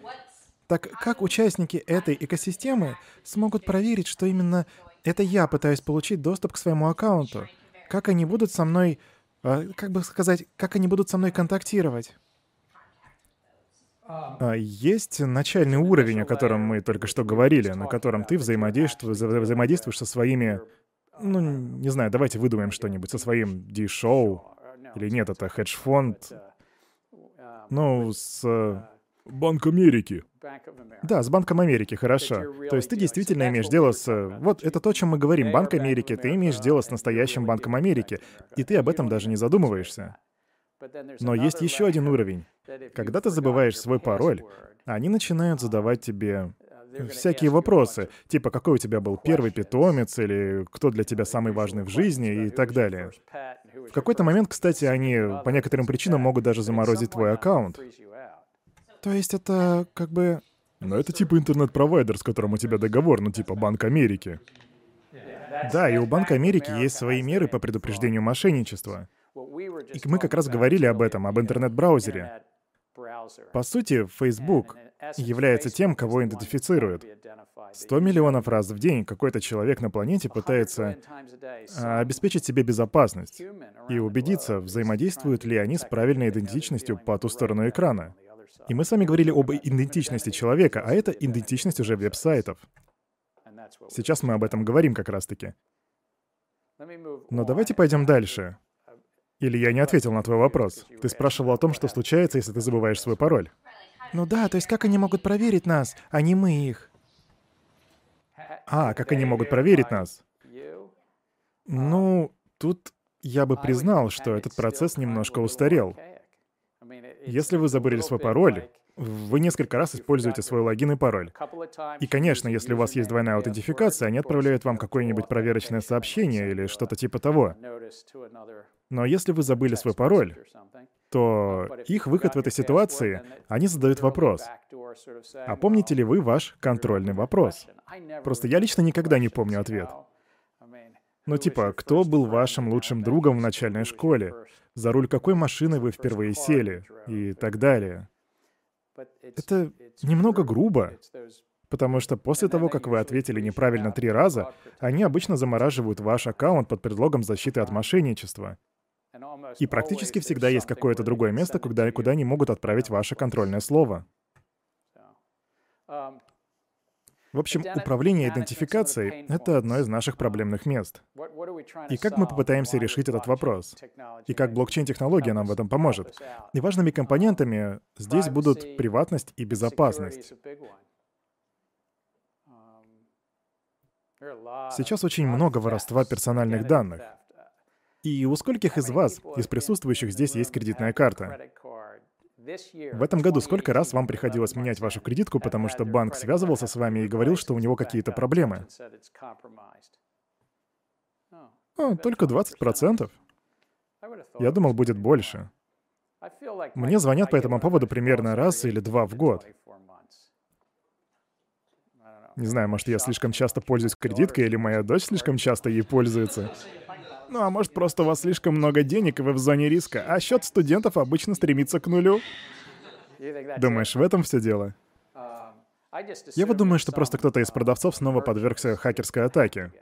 Так как участники этой экосистемы смогут проверить, что именно это я пытаюсь получить доступ к своему аккаунту? Как они будут со мной, э, как бы сказать, как они будут со мной контактировать? А, есть начальный уровень, о котором мы только что говорили, на котором ты взаимодействуешь, взаимодействуешь со своими... Ну, не знаю, давайте выдумаем что-нибудь, со своим D-шоу. Или нет, это хедж-фонд. Ну, с... Банк Америки. Да, с Банком Америки, хорошо. То есть ты действительно имеешь дело с... Вот это то, о чем мы говорим. Банк Америки, ты имеешь дело с настоящим Банком Америки. И ты об этом даже не задумываешься. Но есть еще один уровень. Когда ты забываешь свой пароль, они начинают задавать тебе всякие вопросы, типа какой у тебя был первый питомец, или кто для тебя самый важный в жизни и так далее. В какой-то момент, кстати, они по некоторым причинам могут даже заморозить твой аккаунт. То есть это как бы... Но это типа интернет-провайдер, с которым у тебя договор, ну типа Банк Америки. Да, и у Банка Америки есть свои меры по предупреждению мошенничества. И мы как раз говорили об этом, об интернет-браузере. По сути, Facebook является тем, кого идентифицируют. 100 миллионов раз в день какой-то человек на планете пытается а, обеспечить себе безопасность и убедиться, взаимодействуют ли они с правильной идентичностью по ту сторону экрана. И мы с вами говорили об идентичности человека, а это идентичность уже веб-сайтов. Сейчас мы об этом говорим как раз-таки. Но давайте пойдем дальше. Или я не ответил на твой вопрос. Ты спрашивал о том, что случается, если ты забываешь свой пароль. Ну да, то есть как они могут проверить нас, а не мы их? А, как они могут проверить нас? Ну, тут я бы признал, что этот процесс немножко устарел. Если вы забыли свой пароль, вы несколько раз используете свой логин и пароль. И, конечно, если у вас есть двойная аутентификация, они отправляют вам какое-нибудь проверочное сообщение или что-то типа того. Но если вы забыли свой пароль, то их выход в этой ситуации, они задают вопрос. А помните ли вы ваш контрольный вопрос? Просто я лично никогда не помню ответ. Ну типа, кто был вашим лучшим другом в начальной школе? За руль какой машины вы впервые сели? И так далее. Это немного грубо, потому что после того, как вы ответили неправильно три раза, они обычно замораживают ваш аккаунт под предлогом защиты от мошенничества. И практически всегда есть какое-то другое место, куда, куда они могут отправить ваше контрольное слово. В общем, управление идентификацией — это одно из наших проблемных мест. И как мы попытаемся решить этот вопрос? И как блокчейн-технология нам в этом поможет? И важными компонентами здесь будут приватность и безопасность. Сейчас очень много воровства персональных данных. И у скольких из вас, из присутствующих здесь, есть кредитная карта? В этом году сколько раз вам приходилось менять вашу кредитку, потому что банк связывался с вами и говорил, что у него какие-то проблемы? О, только 20%. Я думал, будет больше. Мне звонят по этому поводу примерно раз или два в год. Не знаю, может, я слишком часто пользуюсь кредиткой, или моя дочь слишком часто ей пользуется. Ну а может просто у вас слишком много денег, и вы в зоне риска, а счет студентов обычно стремится к нулю? Думаешь, в этом все дело? Я вот думаю, что просто кто-то из продавцов снова подвергся хакерской атаке.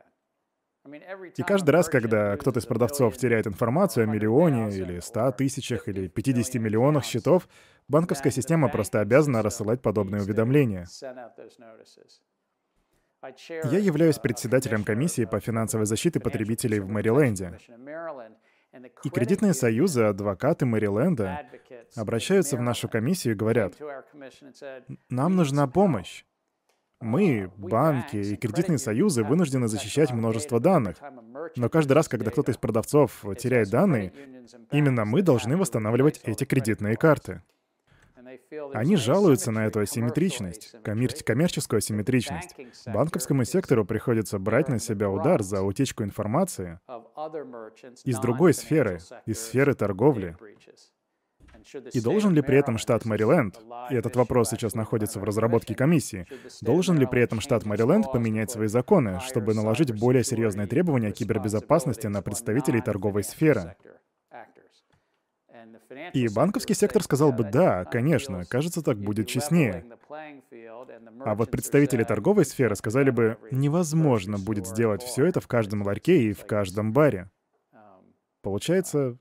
И каждый раз, когда кто-то из продавцов теряет информацию о миллионе или ста тысячах или 50 миллионах счетов, банковская система просто обязана рассылать подобные уведомления. Я являюсь председателем комиссии по финансовой защите потребителей в Мэриленде. И кредитные союзы, адвокаты Мэриленда обращаются в нашу комиссию и говорят, нам нужна помощь. Мы, банки и кредитные союзы вынуждены защищать множество данных. Но каждый раз, когда кто-то из продавцов теряет данные, именно мы должны восстанавливать эти кредитные карты. Они жалуются на эту асимметричность, коммер- коммерческую асимметричность. Банковскому сектору приходится брать на себя удар за утечку информации из другой сферы, из сферы торговли. И должен ли при этом штат Мэриленд, и этот вопрос сейчас находится в разработке комиссии, должен ли при этом штат Мэриленд поменять свои законы, чтобы наложить более серьезные требования кибербезопасности на представителей торговой сферы? И банковский сектор сказал бы «да, конечно, кажется, так будет честнее». А вот представители торговой сферы сказали бы «невозможно будет сделать все это в каждом ларьке и в каждом баре». Получается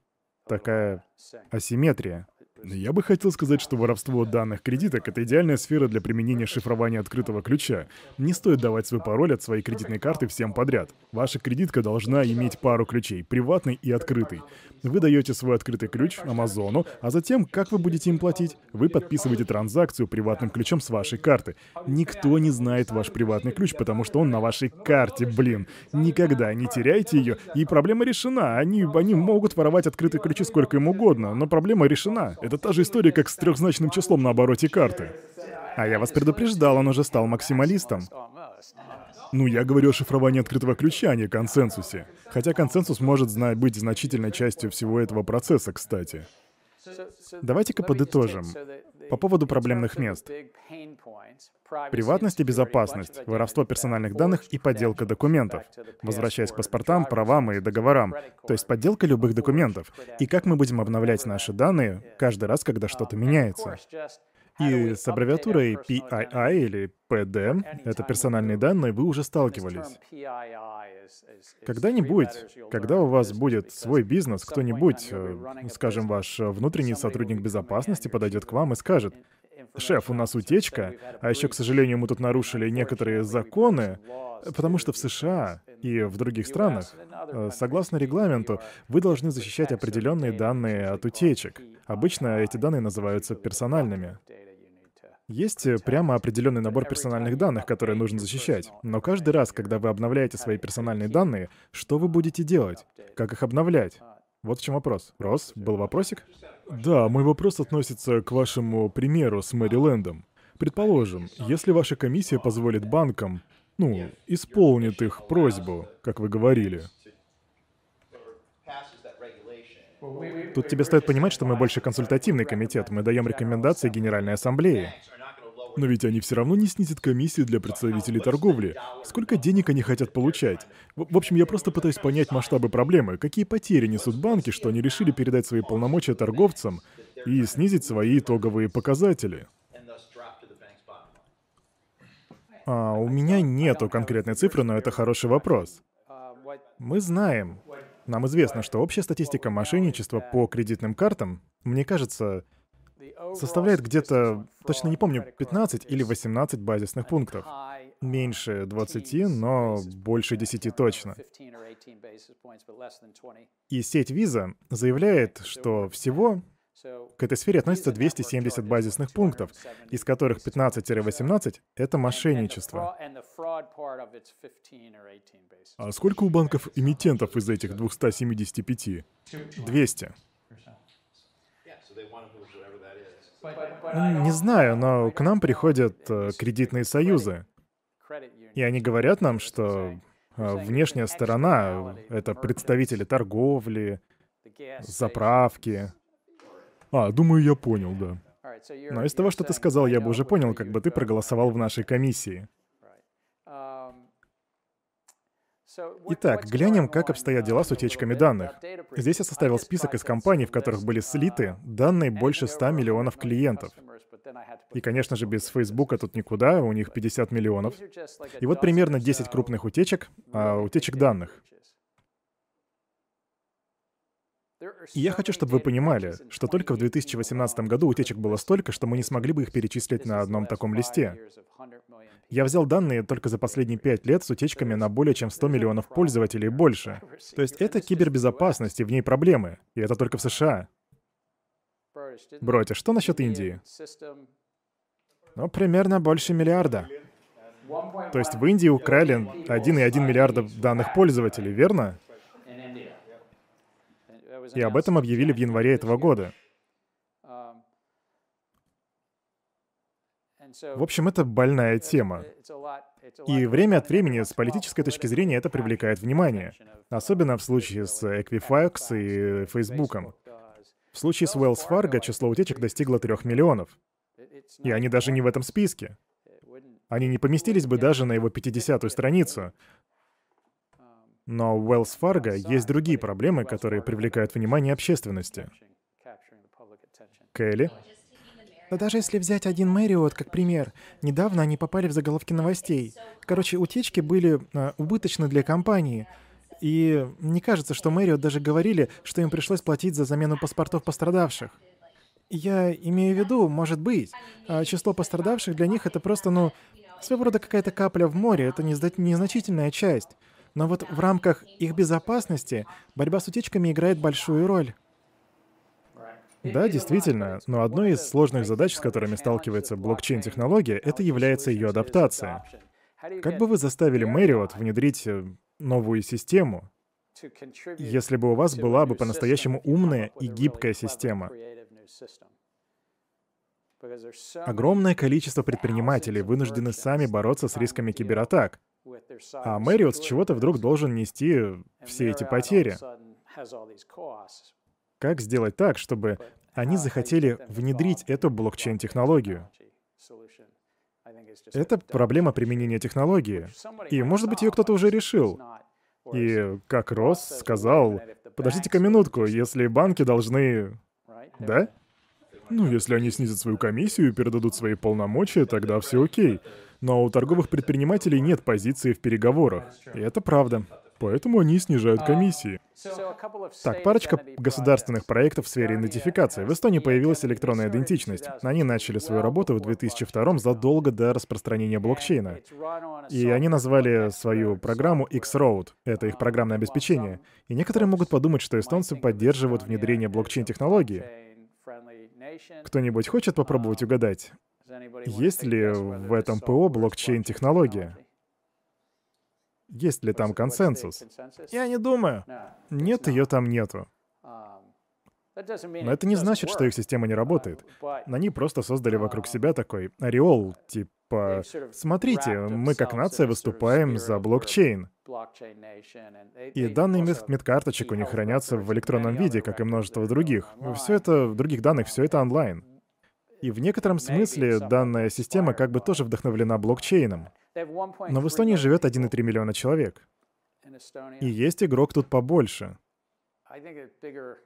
такая асимметрия. Я бы хотел сказать, что воровство данных кредиток — это идеальная сфера для применения шифрования открытого ключа. Не стоит давать свой пароль от своей кредитной карты всем подряд. Ваша кредитка должна иметь пару ключей — приватный и открытый. Вы даете свой открытый ключ Амазону, а затем, как вы будете им платить? Вы подписываете транзакцию приватным ключом с вашей карты. Никто не знает ваш приватный ключ, потому что он на вашей карте, блин. Никогда не теряйте ее, и проблема решена. Они, они могут воровать открытые ключи сколько им угодно, но проблема решена. Это та же история, как с трехзначным числом на обороте карты. А я вас предупреждал, он уже стал максималистом. Ну, я говорю о шифровании открытого ключа, а не консенсусе. Хотя консенсус может быть значительной частью всего этого процесса, кстати. Давайте-ка подытожим. По поводу проблемных мест. Приватность и безопасность, воровство персональных данных и подделка документов. Возвращаясь к паспортам, правам и договорам. То есть подделка любых документов. И как мы будем обновлять наши данные каждый раз, когда что-то меняется. И с аббревиатурой PII или PD, это персональные данные, вы уже сталкивались. Когда-нибудь, когда у вас будет свой бизнес, кто-нибудь, скажем, ваш внутренний сотрудник безопасности подойдет к вам и скажет, «Шеф, у нас утечка, а еще, к сожалению, мы тут нарушили некоторые законы, потому что в США и в других странах, э, согласно регламенту, вы должны защищать определенные данные от утечек. Обычно эти данные называются персональными. Есть э, прямо определенный набор персональных данных, которые нужно защищать. Но каждый раз, когда вы обновляете свои персональные данные, что вы будете делать? Как их обновлять? Вот в чем вопрос. Рос, был вопросик? Да, мой вопрос относится к вашему примеру с Мэрилендом. Предположим, если ваша комиссия позволит банкам, ну, исполнит их просьбу, как вы говорили. Тут тебе стоит понимать, что мы больше консультативный комитет, мы даем рекомендации Генеральной Ассамблее. Но ведь они все равно не снизят комиссии для представителей торговли. Сколько денег они хотят получать? В, в общем, я просто пытаюсь понять масштабы проблемы. Какие потери несут банки, что они решили передать свои полномочия торговцам и снизить свои итоговые показатели? А, у меня нету конкретной цифры, но это хороший вопрос. Мы знаем, нам известно, что общая статистика мошенничества по кредитным картам, мне кажется, составляет где-то, точно не помню, 15 или 18 базисных пунктов. Меньше 20, но больше 10 точно. И сеть Visa заявляет, что всего к этой сфере относится 270 базисных пунктов, из которых 15-18 — это мошенничество. А сколько у банков эмитентов из этих 275? 200. Не знаю, но к нам приходят э, кредитные союзы. И они говорят нам, что э, внешняя сторона — это представители торговли, заправки. А, думаю, я понял, да. Но из того, что ты сказал, я бы уже понял, как бы ты проголосовал в нашей комиссии. Итак, глянем, как обстоят дела с утечками данных. Здесь я составил список из компаний, в которых были слиты данные больше 100 миллионов клиентов. И, конечно же, без Фейсбука тут никуда, у них 50 миллионов. И вот примерно 10 крупных утечек, а, утечек данных. И я хочу, чтобы вы понимали, что только в 2018 году утечек было столько, что мы не смогли бы их перечислить на одном таком листе. Я взял данные только за последние пять лет с утечками на более чем 100 миллионов пользователей больше. То есть это кибербезопасность, и в ней проблемы. И это только в США. Броти, что насчет Индии? Ну, примерно больше миллиарда. То есть в Индии украли 1,1 миллиарда данных пользователей, верно? И об этом объявили в январе этого года. В общем, это больная тема. И время от времени с политической точки зрения это привлекает внимание. Особенно в случае с Equifax и Facebook. В случае с Wells Fargo число утечек достигло трех миллионов. И они даже не в этом списке. Они не поместились бы даже на его 50-ю страницу. Но у Wells Fargo есть другие проблемы, которые привлекают внимание общественности. Келли? Но даже если взять один Мэриот как пример, недавно они попали в заголовки новостей. Короче, утечки были э, убыточны для компании. И не кажется, что Мэриот даже говорили, что им пришлось платить за замену паспортов пострадавших. Я имею в виду, может быть, а число пострадавших для них это просто, ну, своего рода какая-то капля в море, это незначительная часть. Но вот в рамках их безопасности борьба с утечками играет большую роль. Да, действительно, но одной из сложных задач, с которыми сталкивается блокчейн-технология, это является ее адаптация. Как бы вы заставили Marriott внедрить э, новую систему, если бы у вас была бы по-настоящему умная и гибкая система? Огромное количество предпринимателей вынуждены сами бороться с рисками кибератак. А Marriott с чего-то вдруг должен нести все эти потери. Как сделать так, чтобы они захотели внедрить эту блокчейн-технологию? Это проблема применения технологии. И, может быть, ее кто-то уже решил. И, как Росс сказал, подождите-ка минутку, если банки должны... Да? Ну, если они снизят свою комиссию и передадут свои полномочия, тогда все окей. Но у торговых предпринимателей нет позиции в переговорах. И это правда. Поэтому они снижают комиссии. Так, парочка государственных проектов в сфере идентификации. В Эстонии появилась электронная идентичность. Они начали свою работу в 2002 задолго до распространения блокчейна. И они назвали свою программу X-Road. Это их программное обеспечение. И некоторые могут подумать, что эстонцы поддерживают внедрение блокчейн-технологии. Кто-нибудь хочет попробовать угадать? Есть ли в этом ПО блокчейн-технология? Есть ли там консенсус? Я не думаю. Нет, ее там нету. Но это не значит, что их система не работает. Они просто создали вокруг себя такой ореол, типа, смотрите, мы как нация выступаем за блокчейн. И данные медкарточек у них хранятся в электронном виде, как и множество других. Все это, в других данных, все это онлайн. И в некотором смысле данная система как бы тоже вдохновлена блокчейном. Но в Эстонии живет 1,3 миллиона человек. И есть игрок тут побольше.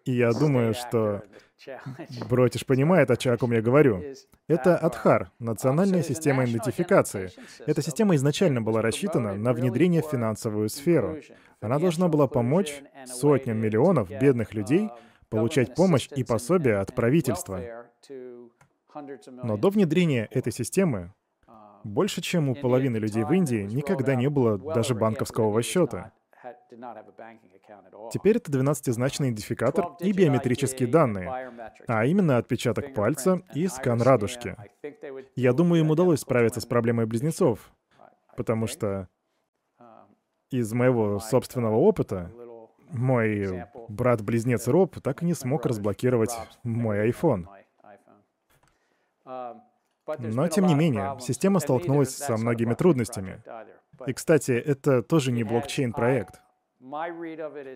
И я думаю, что Бротиш понимает, о чем я говорю. Это Адхар, национальная система идентификации. Эта система изначально была рассчитана на внедрение в финансовую сферу. Она должна была помочь сотням миллионов бедных людей получать помощь и пособие от правительства. Но до внедрения этой системы больше чем у половины людей в Индии никогда не было даже банковского счета. Теперь это 12-значный идентификатор и биометрические данные, а именно отпечаток пальца и скан радужки. Я думаю, им удалось справиться с проблемой близнецов, потому что из моего собственного опыта мой брат-близнец Роб так и не смог разблокировать мой iPhone. Но, тем не менее, система столкнулась со многими трудностями. И, кстати, это тоже не блокчейн-проект.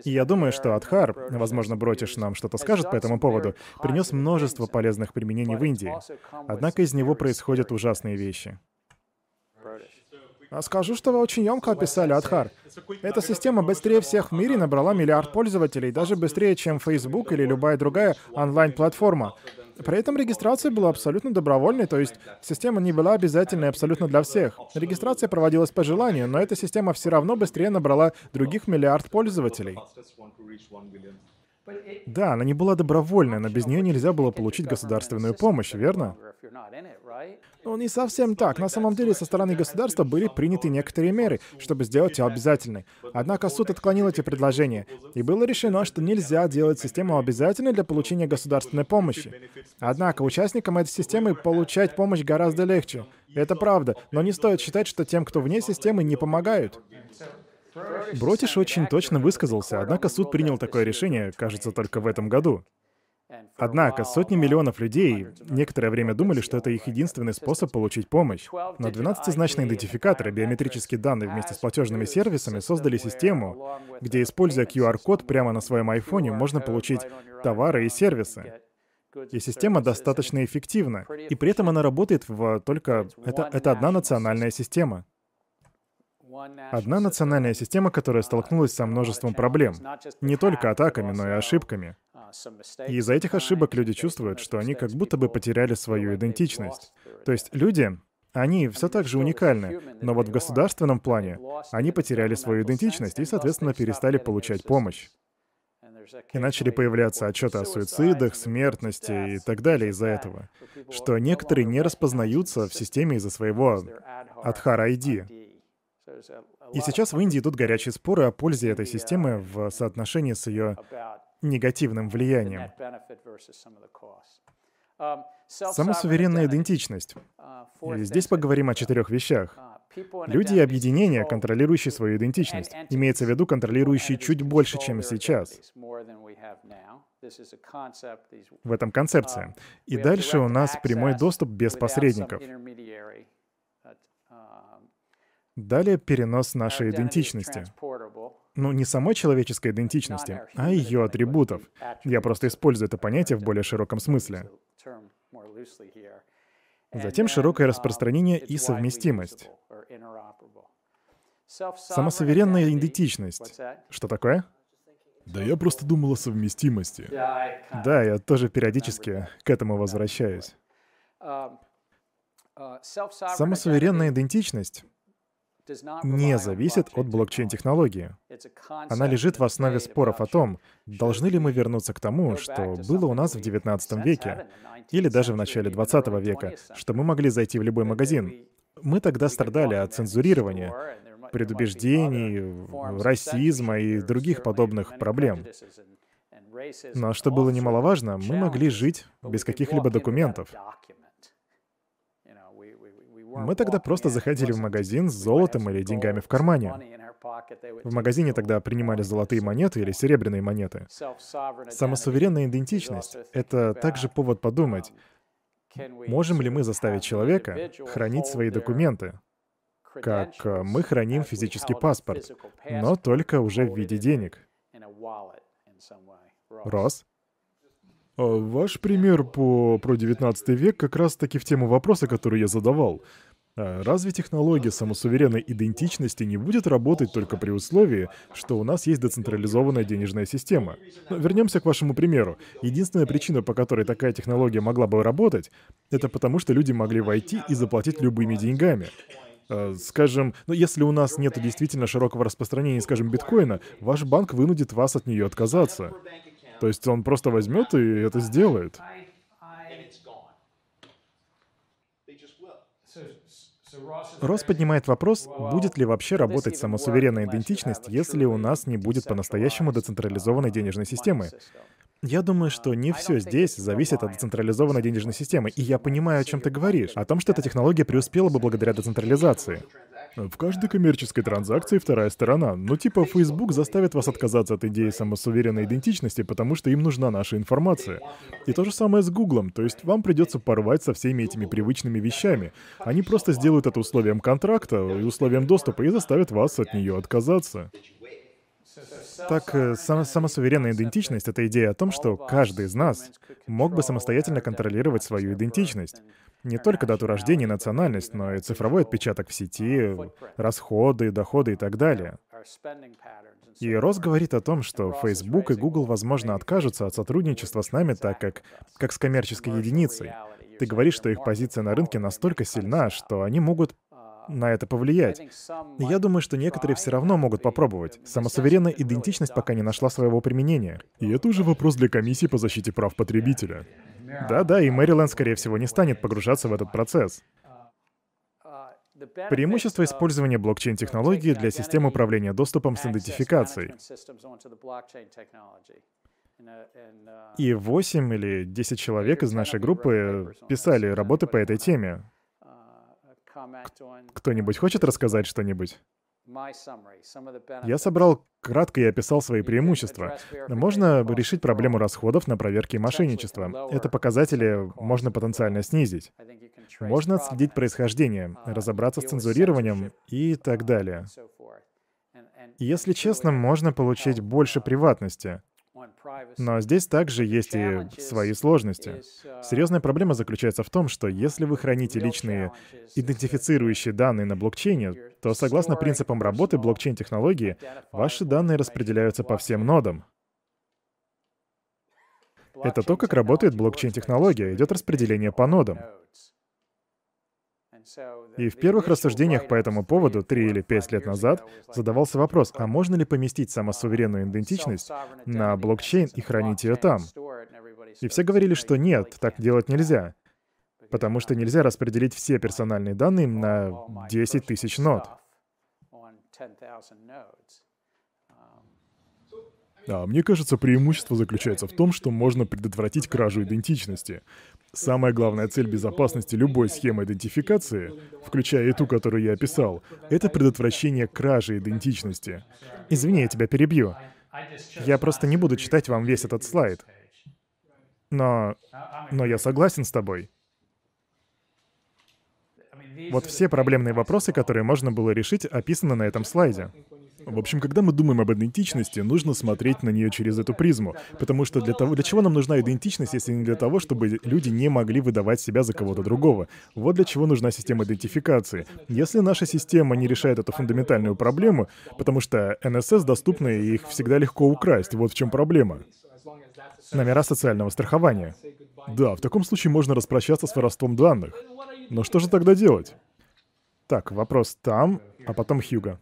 И я думаю, что Адхар, возможно, Бротиш нам что-то скажет по этому поводу, принес множество полезных применений в Индии. Однако из него происходят ужасные вещи. А скажу, что вы очень емко описали, Адхар. Эта система быстрее всех в мире набрала миллиард пользователей, даже быстрее, чем Facebook или любая другая онлайн-платформа. При этом регистрация была абсолютно добровольной, то есть система не была обязательной абсолютно для всех. Регистрация проводилась по желанию, но эта система все равно быстрее набрала других миллиард пользователей. Да, она не была добровольной, но без нее нельзя было получить государственную помощь, верно? Ну, не совсем так. На самом деле, со стороны государства были приняты некоторые меры, чтобы сделать ее обязательной. Однако суд отклонил эти предложения, и было решено, что нельзя делать систему обязательной для получения государственной помощи. Однако участникам этой системы получать помощь гораздо легче. Это правда, но не стоит считать, что тем, кто вне системы, не помогают. Бротиш очень точно высказался, однако суд принял такое решение, кажется, только в этом году. Однако сотни миллионов людей некоторое время думали, что это их единственный способ получить помощь. Но 12-значные идентификаторы, биометрические данные вместе с платежными сервисами создали систему, где, используя QR-код прямо на своем айфоне, можно получить товары и сервисы. И система достаточно эффективна. И при этом она работает в только... Это, это одна национальная система. Одна национальная система, которая столкнулась со множеством проблем. Не только атаками, но и ошибками. И из-за этих ошибок люди чувствуют, что они как будто бы потеряли свою идентичность. То есть люди, они все так же уникальны, но вот в государственном плане они потеряли свою идентичность и, соответственно, перестали получать помощь. И начали появляться отчеты о суицидах, смертности и так далее из-за этого. Что некоторые не распознаются в системе из-за своего Adhar ID. И сейчас в Индии идут горячие споры о пользе этой системы в соотношении с ее негативным влиянием. Самосуверенная идентичность. И здесь поговорим о четырех вещах. Люди и объединения, контролирующие свою идентичность. Имеется в виду, контролирующие чуть больше, чем сейчас. В этом концепция. И дальше у нас прямой доступ без посредников. Далее перенос нашей идентичности. Ну, не самой человеческой идентичности, а ее атрибутов. Я просто использую это понятие в более широком смысле. Затем широкое распространение и совместимость. Самосуверенная идентичность. Что такое? Да я просто думал о совместимости. Да, я тоже периодически к этому возвращаюсь. Самосуверенная идентичность не зависит от блокчейн-технологии. Она лежит в основе споров о том, должны ли мы вернуться к тому, что было у нас в XIX веке, или даже в начале XX века, что мы могли зайти в любой магазин. Мы тогда страдали от цензурирования, предубеждений, расизма и других подобных проблем. Но что было немаловажно, мы могли жить без каких-либо документов. Мы тогда просто заходили в магазин с золотом или деньгами в кармане. В магазине тогда принимали золотые монеты или серебряные монеты. Самосуверенная идентичность — это также повод подумать, можем ли мы заставить человека хранить свои документы, как э, мы храним физический паспорт, но только уже в виде денег. Рос? А ваш пример по, про 19 век как раз-таки в тему вопроса, который я задавал. А разве технология самосуверенной идентичности не будет работать только при условии, что у нас есть децентрализованная денежная система? Но вернемся к вашему примеру. Единственная причина, по которой такая технология могла бы работать, это потому, что люди могли войти и заплатить любыми деньгами. А, скажем, ну если у нас нет действительно широкого распространения, скажем, биткоина, ваш банк вынудит вас от нее отказаться. То есть он просто возьмет и это сделает. Рос поднимает вопрос, будет ли вообще работать самосуверенная идентичность, если у нас не будет по-настоящему децентрализованной денежной системы. Я думаю, что не все здесь зависит от децентрализованной денежной системы, и я понимаю, о чем ты говоришь, о том, что эта технология преуспела бы благодаря децентрализации. В каждой коммерческой транзакции вторая сторона. Ну типа Facebook заставит вас отказаться от идеи самосуверенной идентичности, потому что им нужна наша информация. И то же самое с Гуглом, то есть вам придется порвать со всеми этими привычными вещами. Они просто сделают это условием контракта и условием доступа и заставят вас от нее отказаться. Так, э, сам, самосуверенная идентичность — это идея о том, что каждый из нас мог бы самостоятельно контролировать свою идентичность. Не только дату рождения и национальность, но и цифровой отпечаток в сети, расходы, доходы и так далее. И Рос говорит о том, что Facebook и Google, возможно, откажутся от сотрудничества с нами, так как, как с коммерческой единицей. Ты говоришь, что их позиция на рынке настолько сильна, что они могут на это повлиять. Я думаю, что некоторые все равно могут попробовать. Самосуверенная идентичность пока не нашла своего применения. И это уже вопрос для комиссии по защите прав потребителя. Да-да, и Мэриленд, скорее всего, не станет погружаться в этот процесс. Преимущество использования блокчейн-технологии для систем управления доступом с идентификацией. И 8 или 10 человек из нашей группы писали работы по этой теме. Кто-нибудь хочет рассказать что-нибудь? Я собрал кратко и описал свои преимущества. Можно решить проблему расходов на проверки мошенничества. Это показатели можно потенциально снизить. Можно отследить происхождение, разобраться с цензурированием и так далее. Если честно, можно получить больше приватности. Но здесь также есть и свои сложности. Серьезная проблема заключается в том, что если вы храните личные идентифицирующие данные на блокчейне, то согласно принципам работы блокчейн-технологии, ваши данные распределяются по всем нодам. Это то, как работает блокчейн-технология. Идет распределение по нодам. И в первых рассуждениях по этому поводу, три или пять лет назад, задавался вопрос, а можно ли поместить самосуверенную идентичность на блокчейн и хранить ее там? И все говорили, что нет, так делать нельзя. Потому что нельзя распределить все персональные данные на 10 тысяч нод. А мне кажется, преимущество заключается в том, что можно предотвратить кражу идентичности. Самая главная цель безопасности любой схемы идентификации, включая и ту, которую я описал, это предотвращение кражи идентичности. Извини, я тебя перебью. Я просто не буду читать вам весь этот слайд. Но... но я согласен с тобой. Вот все проблемные вопросы, которые можно было решить, описаны на этом слайде. В общем, когда мы думаем об идентичности, нужно смотреть на нее через эту призму. Потому что для того, для чего нам нужна идентичность, если не для того, чтобы люди не могли выдавать себя за кого-то другого? Вот для чего нужна система идентификации. Если наша система не решает эту фундаментальную проблему, потому что НСС доступны и их всегда легко украсть, вот в чем проблема. Номера социального страхования. Да, в таком случае можно распрощаться с воровством данных. Но что же тогда делать? Так, вопрос там, а потом Хьюга.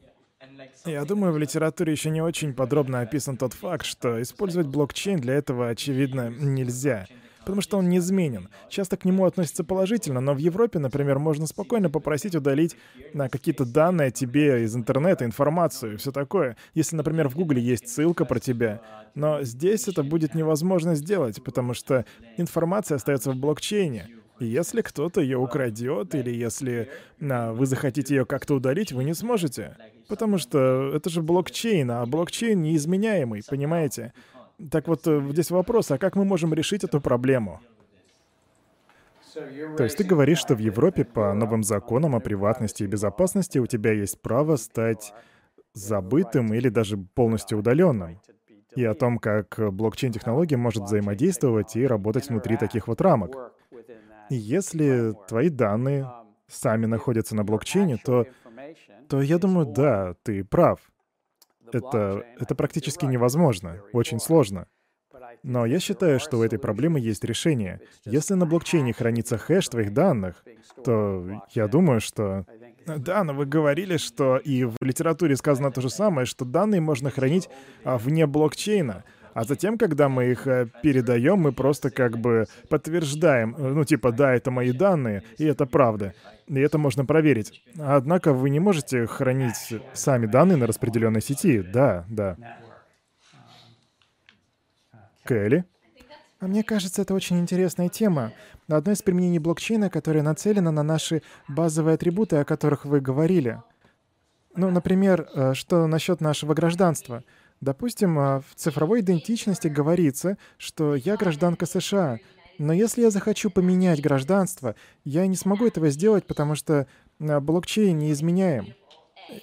Я думаю, в литературе еще не очень подробно описан тот факт, что использовать блокчейн для этого, очевидно, нельзя. Потому что он неизменен. Часто к нему относятся положительно, но в Европе, например, можно спокойно попросить удалить на какие-то данные тебе из интернета, информацию, все такое. Если, например, в Гугле есть ссылка про тебя. Но здесь это будет невозможно сделать, потому что информация остается в блокчейне. Если кто-то ее украдет, или если а, вы захотите ее как-то удалить, вы не сможете. Потому что это же блокчейн, а блокчейн неизменяемый, понимаете? Так вот, э, здесь вопрос, а как мы можем решить эту проблему? То есть ты говоришь, что в Европе по новым законам о приватности и безопасности у тебя есть право стать забытым или даже полностью удаленным. И о том, как блокчейн-технология может взаимодействовать и работать внутри таких вот рамок. Если твои данные сами находятся на блокчейне, то, то я думаю, да, ты прав. Это, это практически невозможно, очень сложно. Но я считаю, что у этой проблемы есть решение. Если на блокчейне хранится хэш твоих данных, то я думаю, что... Да, но вы говорили, что и в литературе сказано то же самое, что данные можно хранить а, вне блокчейна. А затем, когда мы их э, передаем, мы просто как бы подтверждаем, э, ну типа, да, это мои данные, и это правда. И это можно проверить. Однако вы не можете хранить сами данные на распределенной сети. Да, да. Кэлли? А мне кажется, это очень интересная тема. Одно из применений блокчейна, которое нацелено на наши базовые атрибуты, о которых вы говорили. Ну, например, э, что насчет нашего гражданства? Допустим, а, в цифровой идентичности говорится, что я гражданка США, но если я захочу поменять гражданство, я не смогу этого сделать, потому что а, блокчейн не изменяем.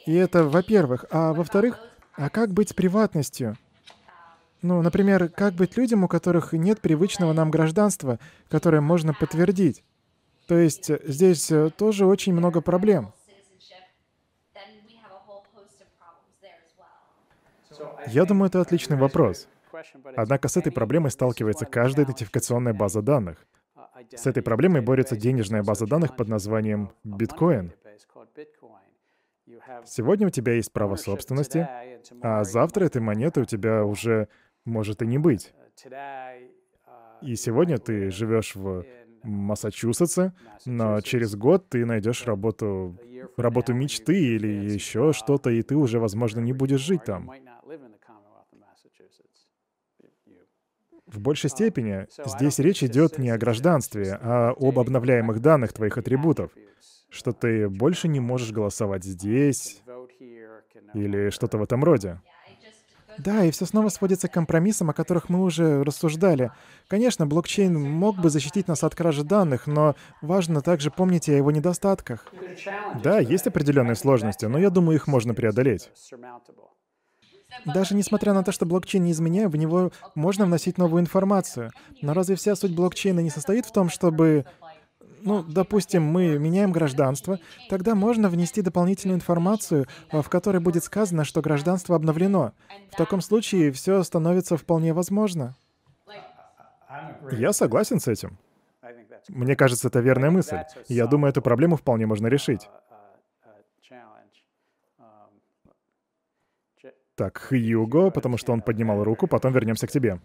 И это, во-первых. А во-вторых, а как быть с приватностью? Ну, например, как быть людям, у которых нет привычного нам гражданства, которое можно подтвердить? То есть э, здесь э, тоже очень много проблем. Я думаю, это отличный вопрос. Однако с этой проблемой сталкивается каждая идентификационная база данных. С этой проблемой борется денежная база данных под названием биткоин. Сегодня у тебя есть право собственности, а завтра этой монеты у тебя уже может и не быть. И сегодня ты живешь в Массачусетсе, но через год ты найдешь работу, работу мечты или еще что-то, и ты уже, возможно, не будешь жить там. В большей степени здесь речь идет не о гражданстве, а об обновляемых данных твоих атрибутов, что ты больше не можешь голосовать здесь или что-то в этом роде. Да, и все снова сводится к компромиссам, о которых мы уже рассуждали. Конечно, блокчейн мог бы защитить нас от кражи данных, но важно также помнить о его недостатках. Да, есть определенные сложности, но я думаю, их можно преодолеть. Даже несмотря на то, что блокчейн не изменяем, в него можно вносить новую информацию. Но разве вся суть блокчейна не состоит в том, чтобы ну, допустим, мы меняем гражданство, тогда можно внести дополнительную информацию, в которой будет сказано, что гражданство обновлено. В таком случае все становится вполне возможно. Я согласен с этим. Мне кажется, это верная мысль. Я думаю, эту проблему вполне можно решить. Так, Хьюго, потому что он поднимал руку, потом вернемся к тебе.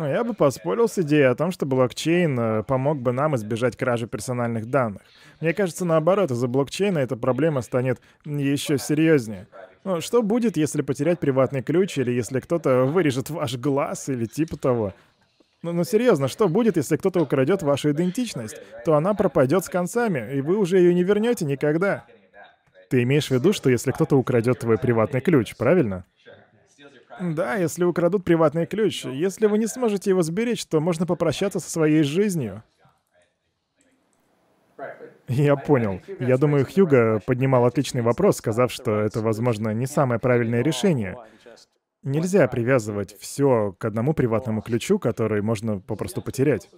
Ну, я бы поспорил с идеей о том, что блокчейн э, помог бы нам избежать кражи персональных данных. Мне кажется, наоборот, из-за блокчейна эта проблема станет еще серьезнее. Ну, что будет, если потерять приватный ключ, или если кто-то вырежет ваш глаз, или типа того? Ну, ну серьезно, что будет, если кто-то украдет вашу идентичность? То она пропадет с концами, и вы уже ее не вернете никогда. Ты имеешь в виду, что если кто-то украдет твой приватный ключ, правильно? Да, если украдут приватный ключ. Если вы не сможете его сберечь, то можно попрощаться со своей жизнью. Я понял. Я думаю, Хьюго поднимал отличный вопрос, сказав, что это, возможно, не самое правильное решение. Нельзя привязывать все к одному приватному ключу, который можно попросту потерять.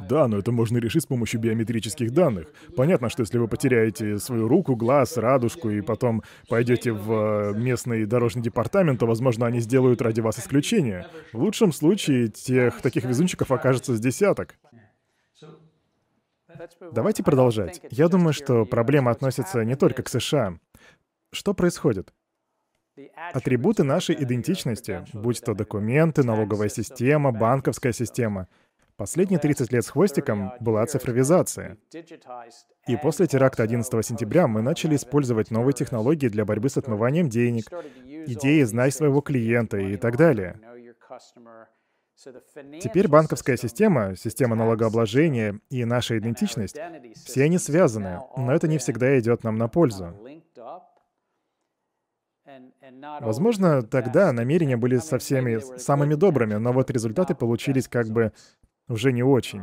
Да, но это можно решить с помощью биометрических данных. Понятно, что если вы потеряете свою руку, глаз, радужку и потом пойдете в э, местный дорожный департамент, то, возможно, они сделают ради вас исключение. В лучшем случае тех таких везунчиков окажется с десяток. Давайте продолжать. Я думаю, что проблема относится не только к США. Что происходит? Атрибуты нашей идентичности, будь то документы, налоговая система, банковская система, Последние 30 лет с хвостиком была цифровизация. И после теракта 11 сентября мы начали использовать новые технологии для борьбы с отмыванием денег, идеи «знай своего клиента» и так далее. Теперь банковская система, система налогообложения и наша идентичность, все они связаны, но это не всегда идет нам на пользу. Возможно, тогда намерения были со всеми самыми добрыми, но вот результаты получились как бы уже не очень.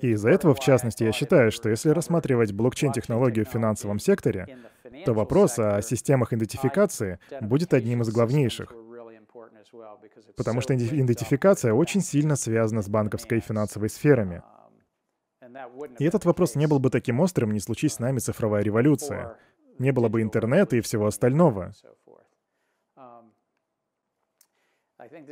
И из-за этого, в частности, я считаю, что если рассматривать блокчейн-технологию в финансовом секторе, то вопрос о системах идентификации будет одним из главнейших. Потому что идентификация очень сильно связана с банковской и финансовой сферами. И этот вопрос не был бы таким острым, не случись с нами цифровая революция. Не было бы интернета и всего остального.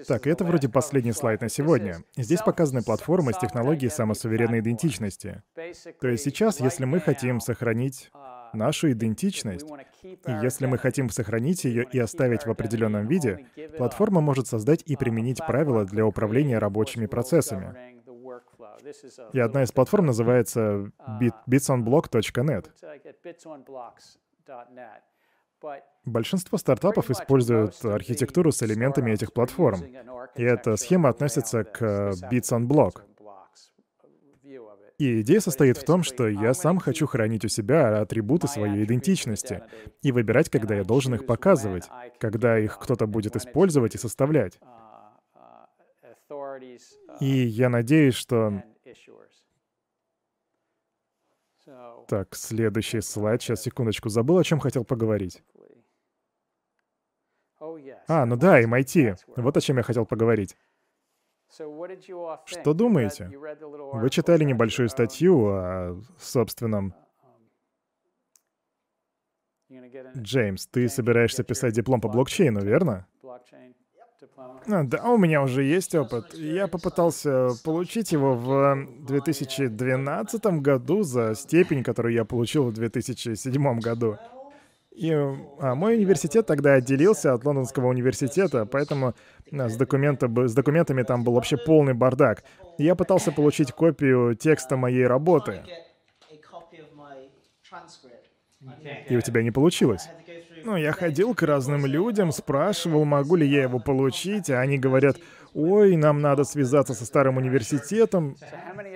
Так, это вроде последний слайд на сегодня. Здесь показаны платформы с технологией самосуверенной идентичности. То есть сейчас, если мы хотим сохранить нашу идентичность, и если мы хотим сохранить ее и оставить в определенном виде, платформа может создать и применить правила для управления рабочими процессами. И одна из платформ называется bitsonblock.net. Большинство стартапов используют архитектуру с элементами этих платформ, и эта схема относится к Bits on Block. И идея состоит в том, что я сам хочу хранить у себя атрибуты своей идентичности и выбирать, когда я должен их показывать, когда их кто-то будет использовать и составлять. И я надеюсь, что... Так, следующий слайд. Сейчас, секундочку. Забыл, о чем хотел поговорить. А, ну да, MIT. Вот о чем я хотел поговорить. Что думаете? Вы читали небольшую статью о собственном... Джеймс, ты собираешься писать диплом по блокчейну, верно? А, да, у меня уже есть опыт. Я попытался получить его в 2012 году за степень, которую я получил в 2007 году. И а, мой университет тогда отделился от Лондонского университета, поэтому а, с, документа, с документами там был вообще полный бардак. Я пытался получить копию текста моей работы. И у тебя не получилось? Ну, я ходил к разным людям, спрашивал, могу ли я его получить, а они говорят, ой, нам надо связаться со старым университетом.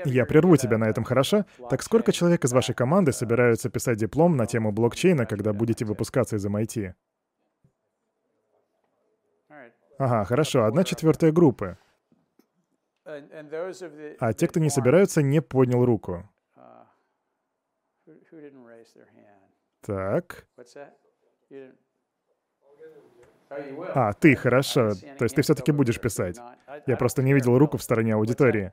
Я прерву тебя на этом, хорошо? Так сколько человек из вашей команды собираются писать диплом на тему блокчейна, когда будете выпускаться из MIT? Ага, хорошо, одна четвертая группы. А те, кто не собираются, не поднял руку. Так. А, ты, хорошо. То есть ты все-таки будешь писать. Я просто не видел руку в стороне аудитории.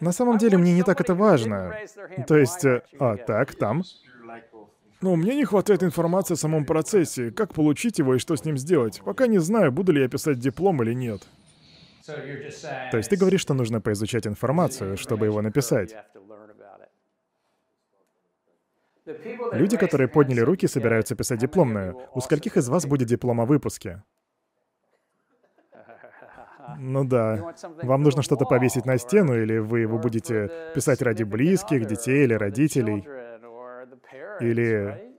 На самом деле мне не так это важно. То есть... Э, а, так, там. Ну, мне не хватает информации о самом процессе, как получить его и что с ним сделать. Пока не знаю, буду ли я писать диплом или нет. То есть ты говоришь, что нужно поизучать информацию, чтобы его написать. Люди, которые подняли руки, собираются писать дипломную. У скольких из вас будет диплом о выпуске? Ну да. Вам нужно что-то повесить на стену, или вы его будете писать ради близких, детей или родителей. Или...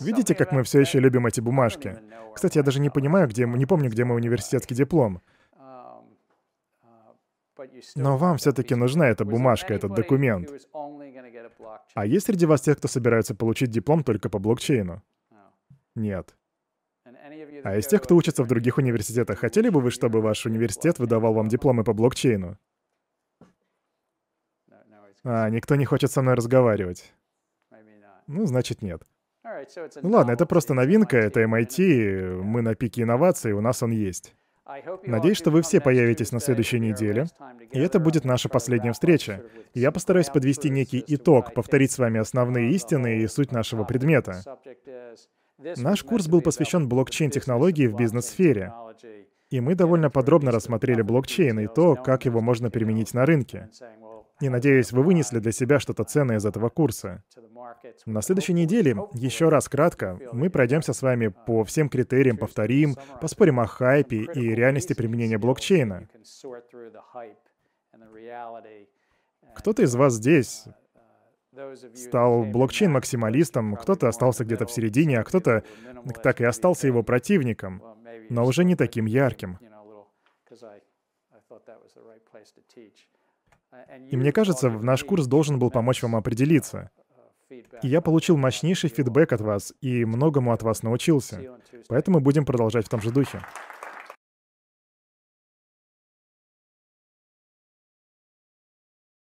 Видите, как мы все еще любим эти бумажки? Кстати, я даже не понимаю, где... Не помню, где мой университетский диплом. Но вам все-таки нужна эта бумажка, этот документ. А есть среди вас те, кто собираются получить диплом только по блокчейну? Нет. А из тех, кто учится в других университетах, хотели бы вы, чтобы ваш университет выдавал вам дипломы по блокчейну? А, никто не хочет со мной разговаривать. Ну, значит, нет. Ну ладно, это просто новинка, это MIT, мы на пике инноваций, у нас он есть. Надеюсь, что вы все появитесь на следующей неделе, и это будет наша последняя встреча. Я постараюсь подвести некий итог, повторить с вами основные истины и суть нашего предмета. Наш курс был посвящен блокчейн-технологии в бизнес-сфере. И мы довольно подробно рассмотрели блокчейн и то, как его можно применить на рынке. И надеюсь, вы вынесли для себя что-то ценное из этого курса. На следующей неделе, еще раз кратко, мы пройдемся с вами по всем критериям, повторим, поспорим о хайпе и реальности применения блокчейна. Кто-то из вас здесь стал блокчейн-максималистом, кто-то остался где-то в середине, а кто-то так и остался его противником, но уже не таким ярким. И мне кажется, наш курс должен был помочь вам определиться. И я получил мощнейший фидбэк от вас и многому от вас научился. Поэтому будем продолжать в том же духе.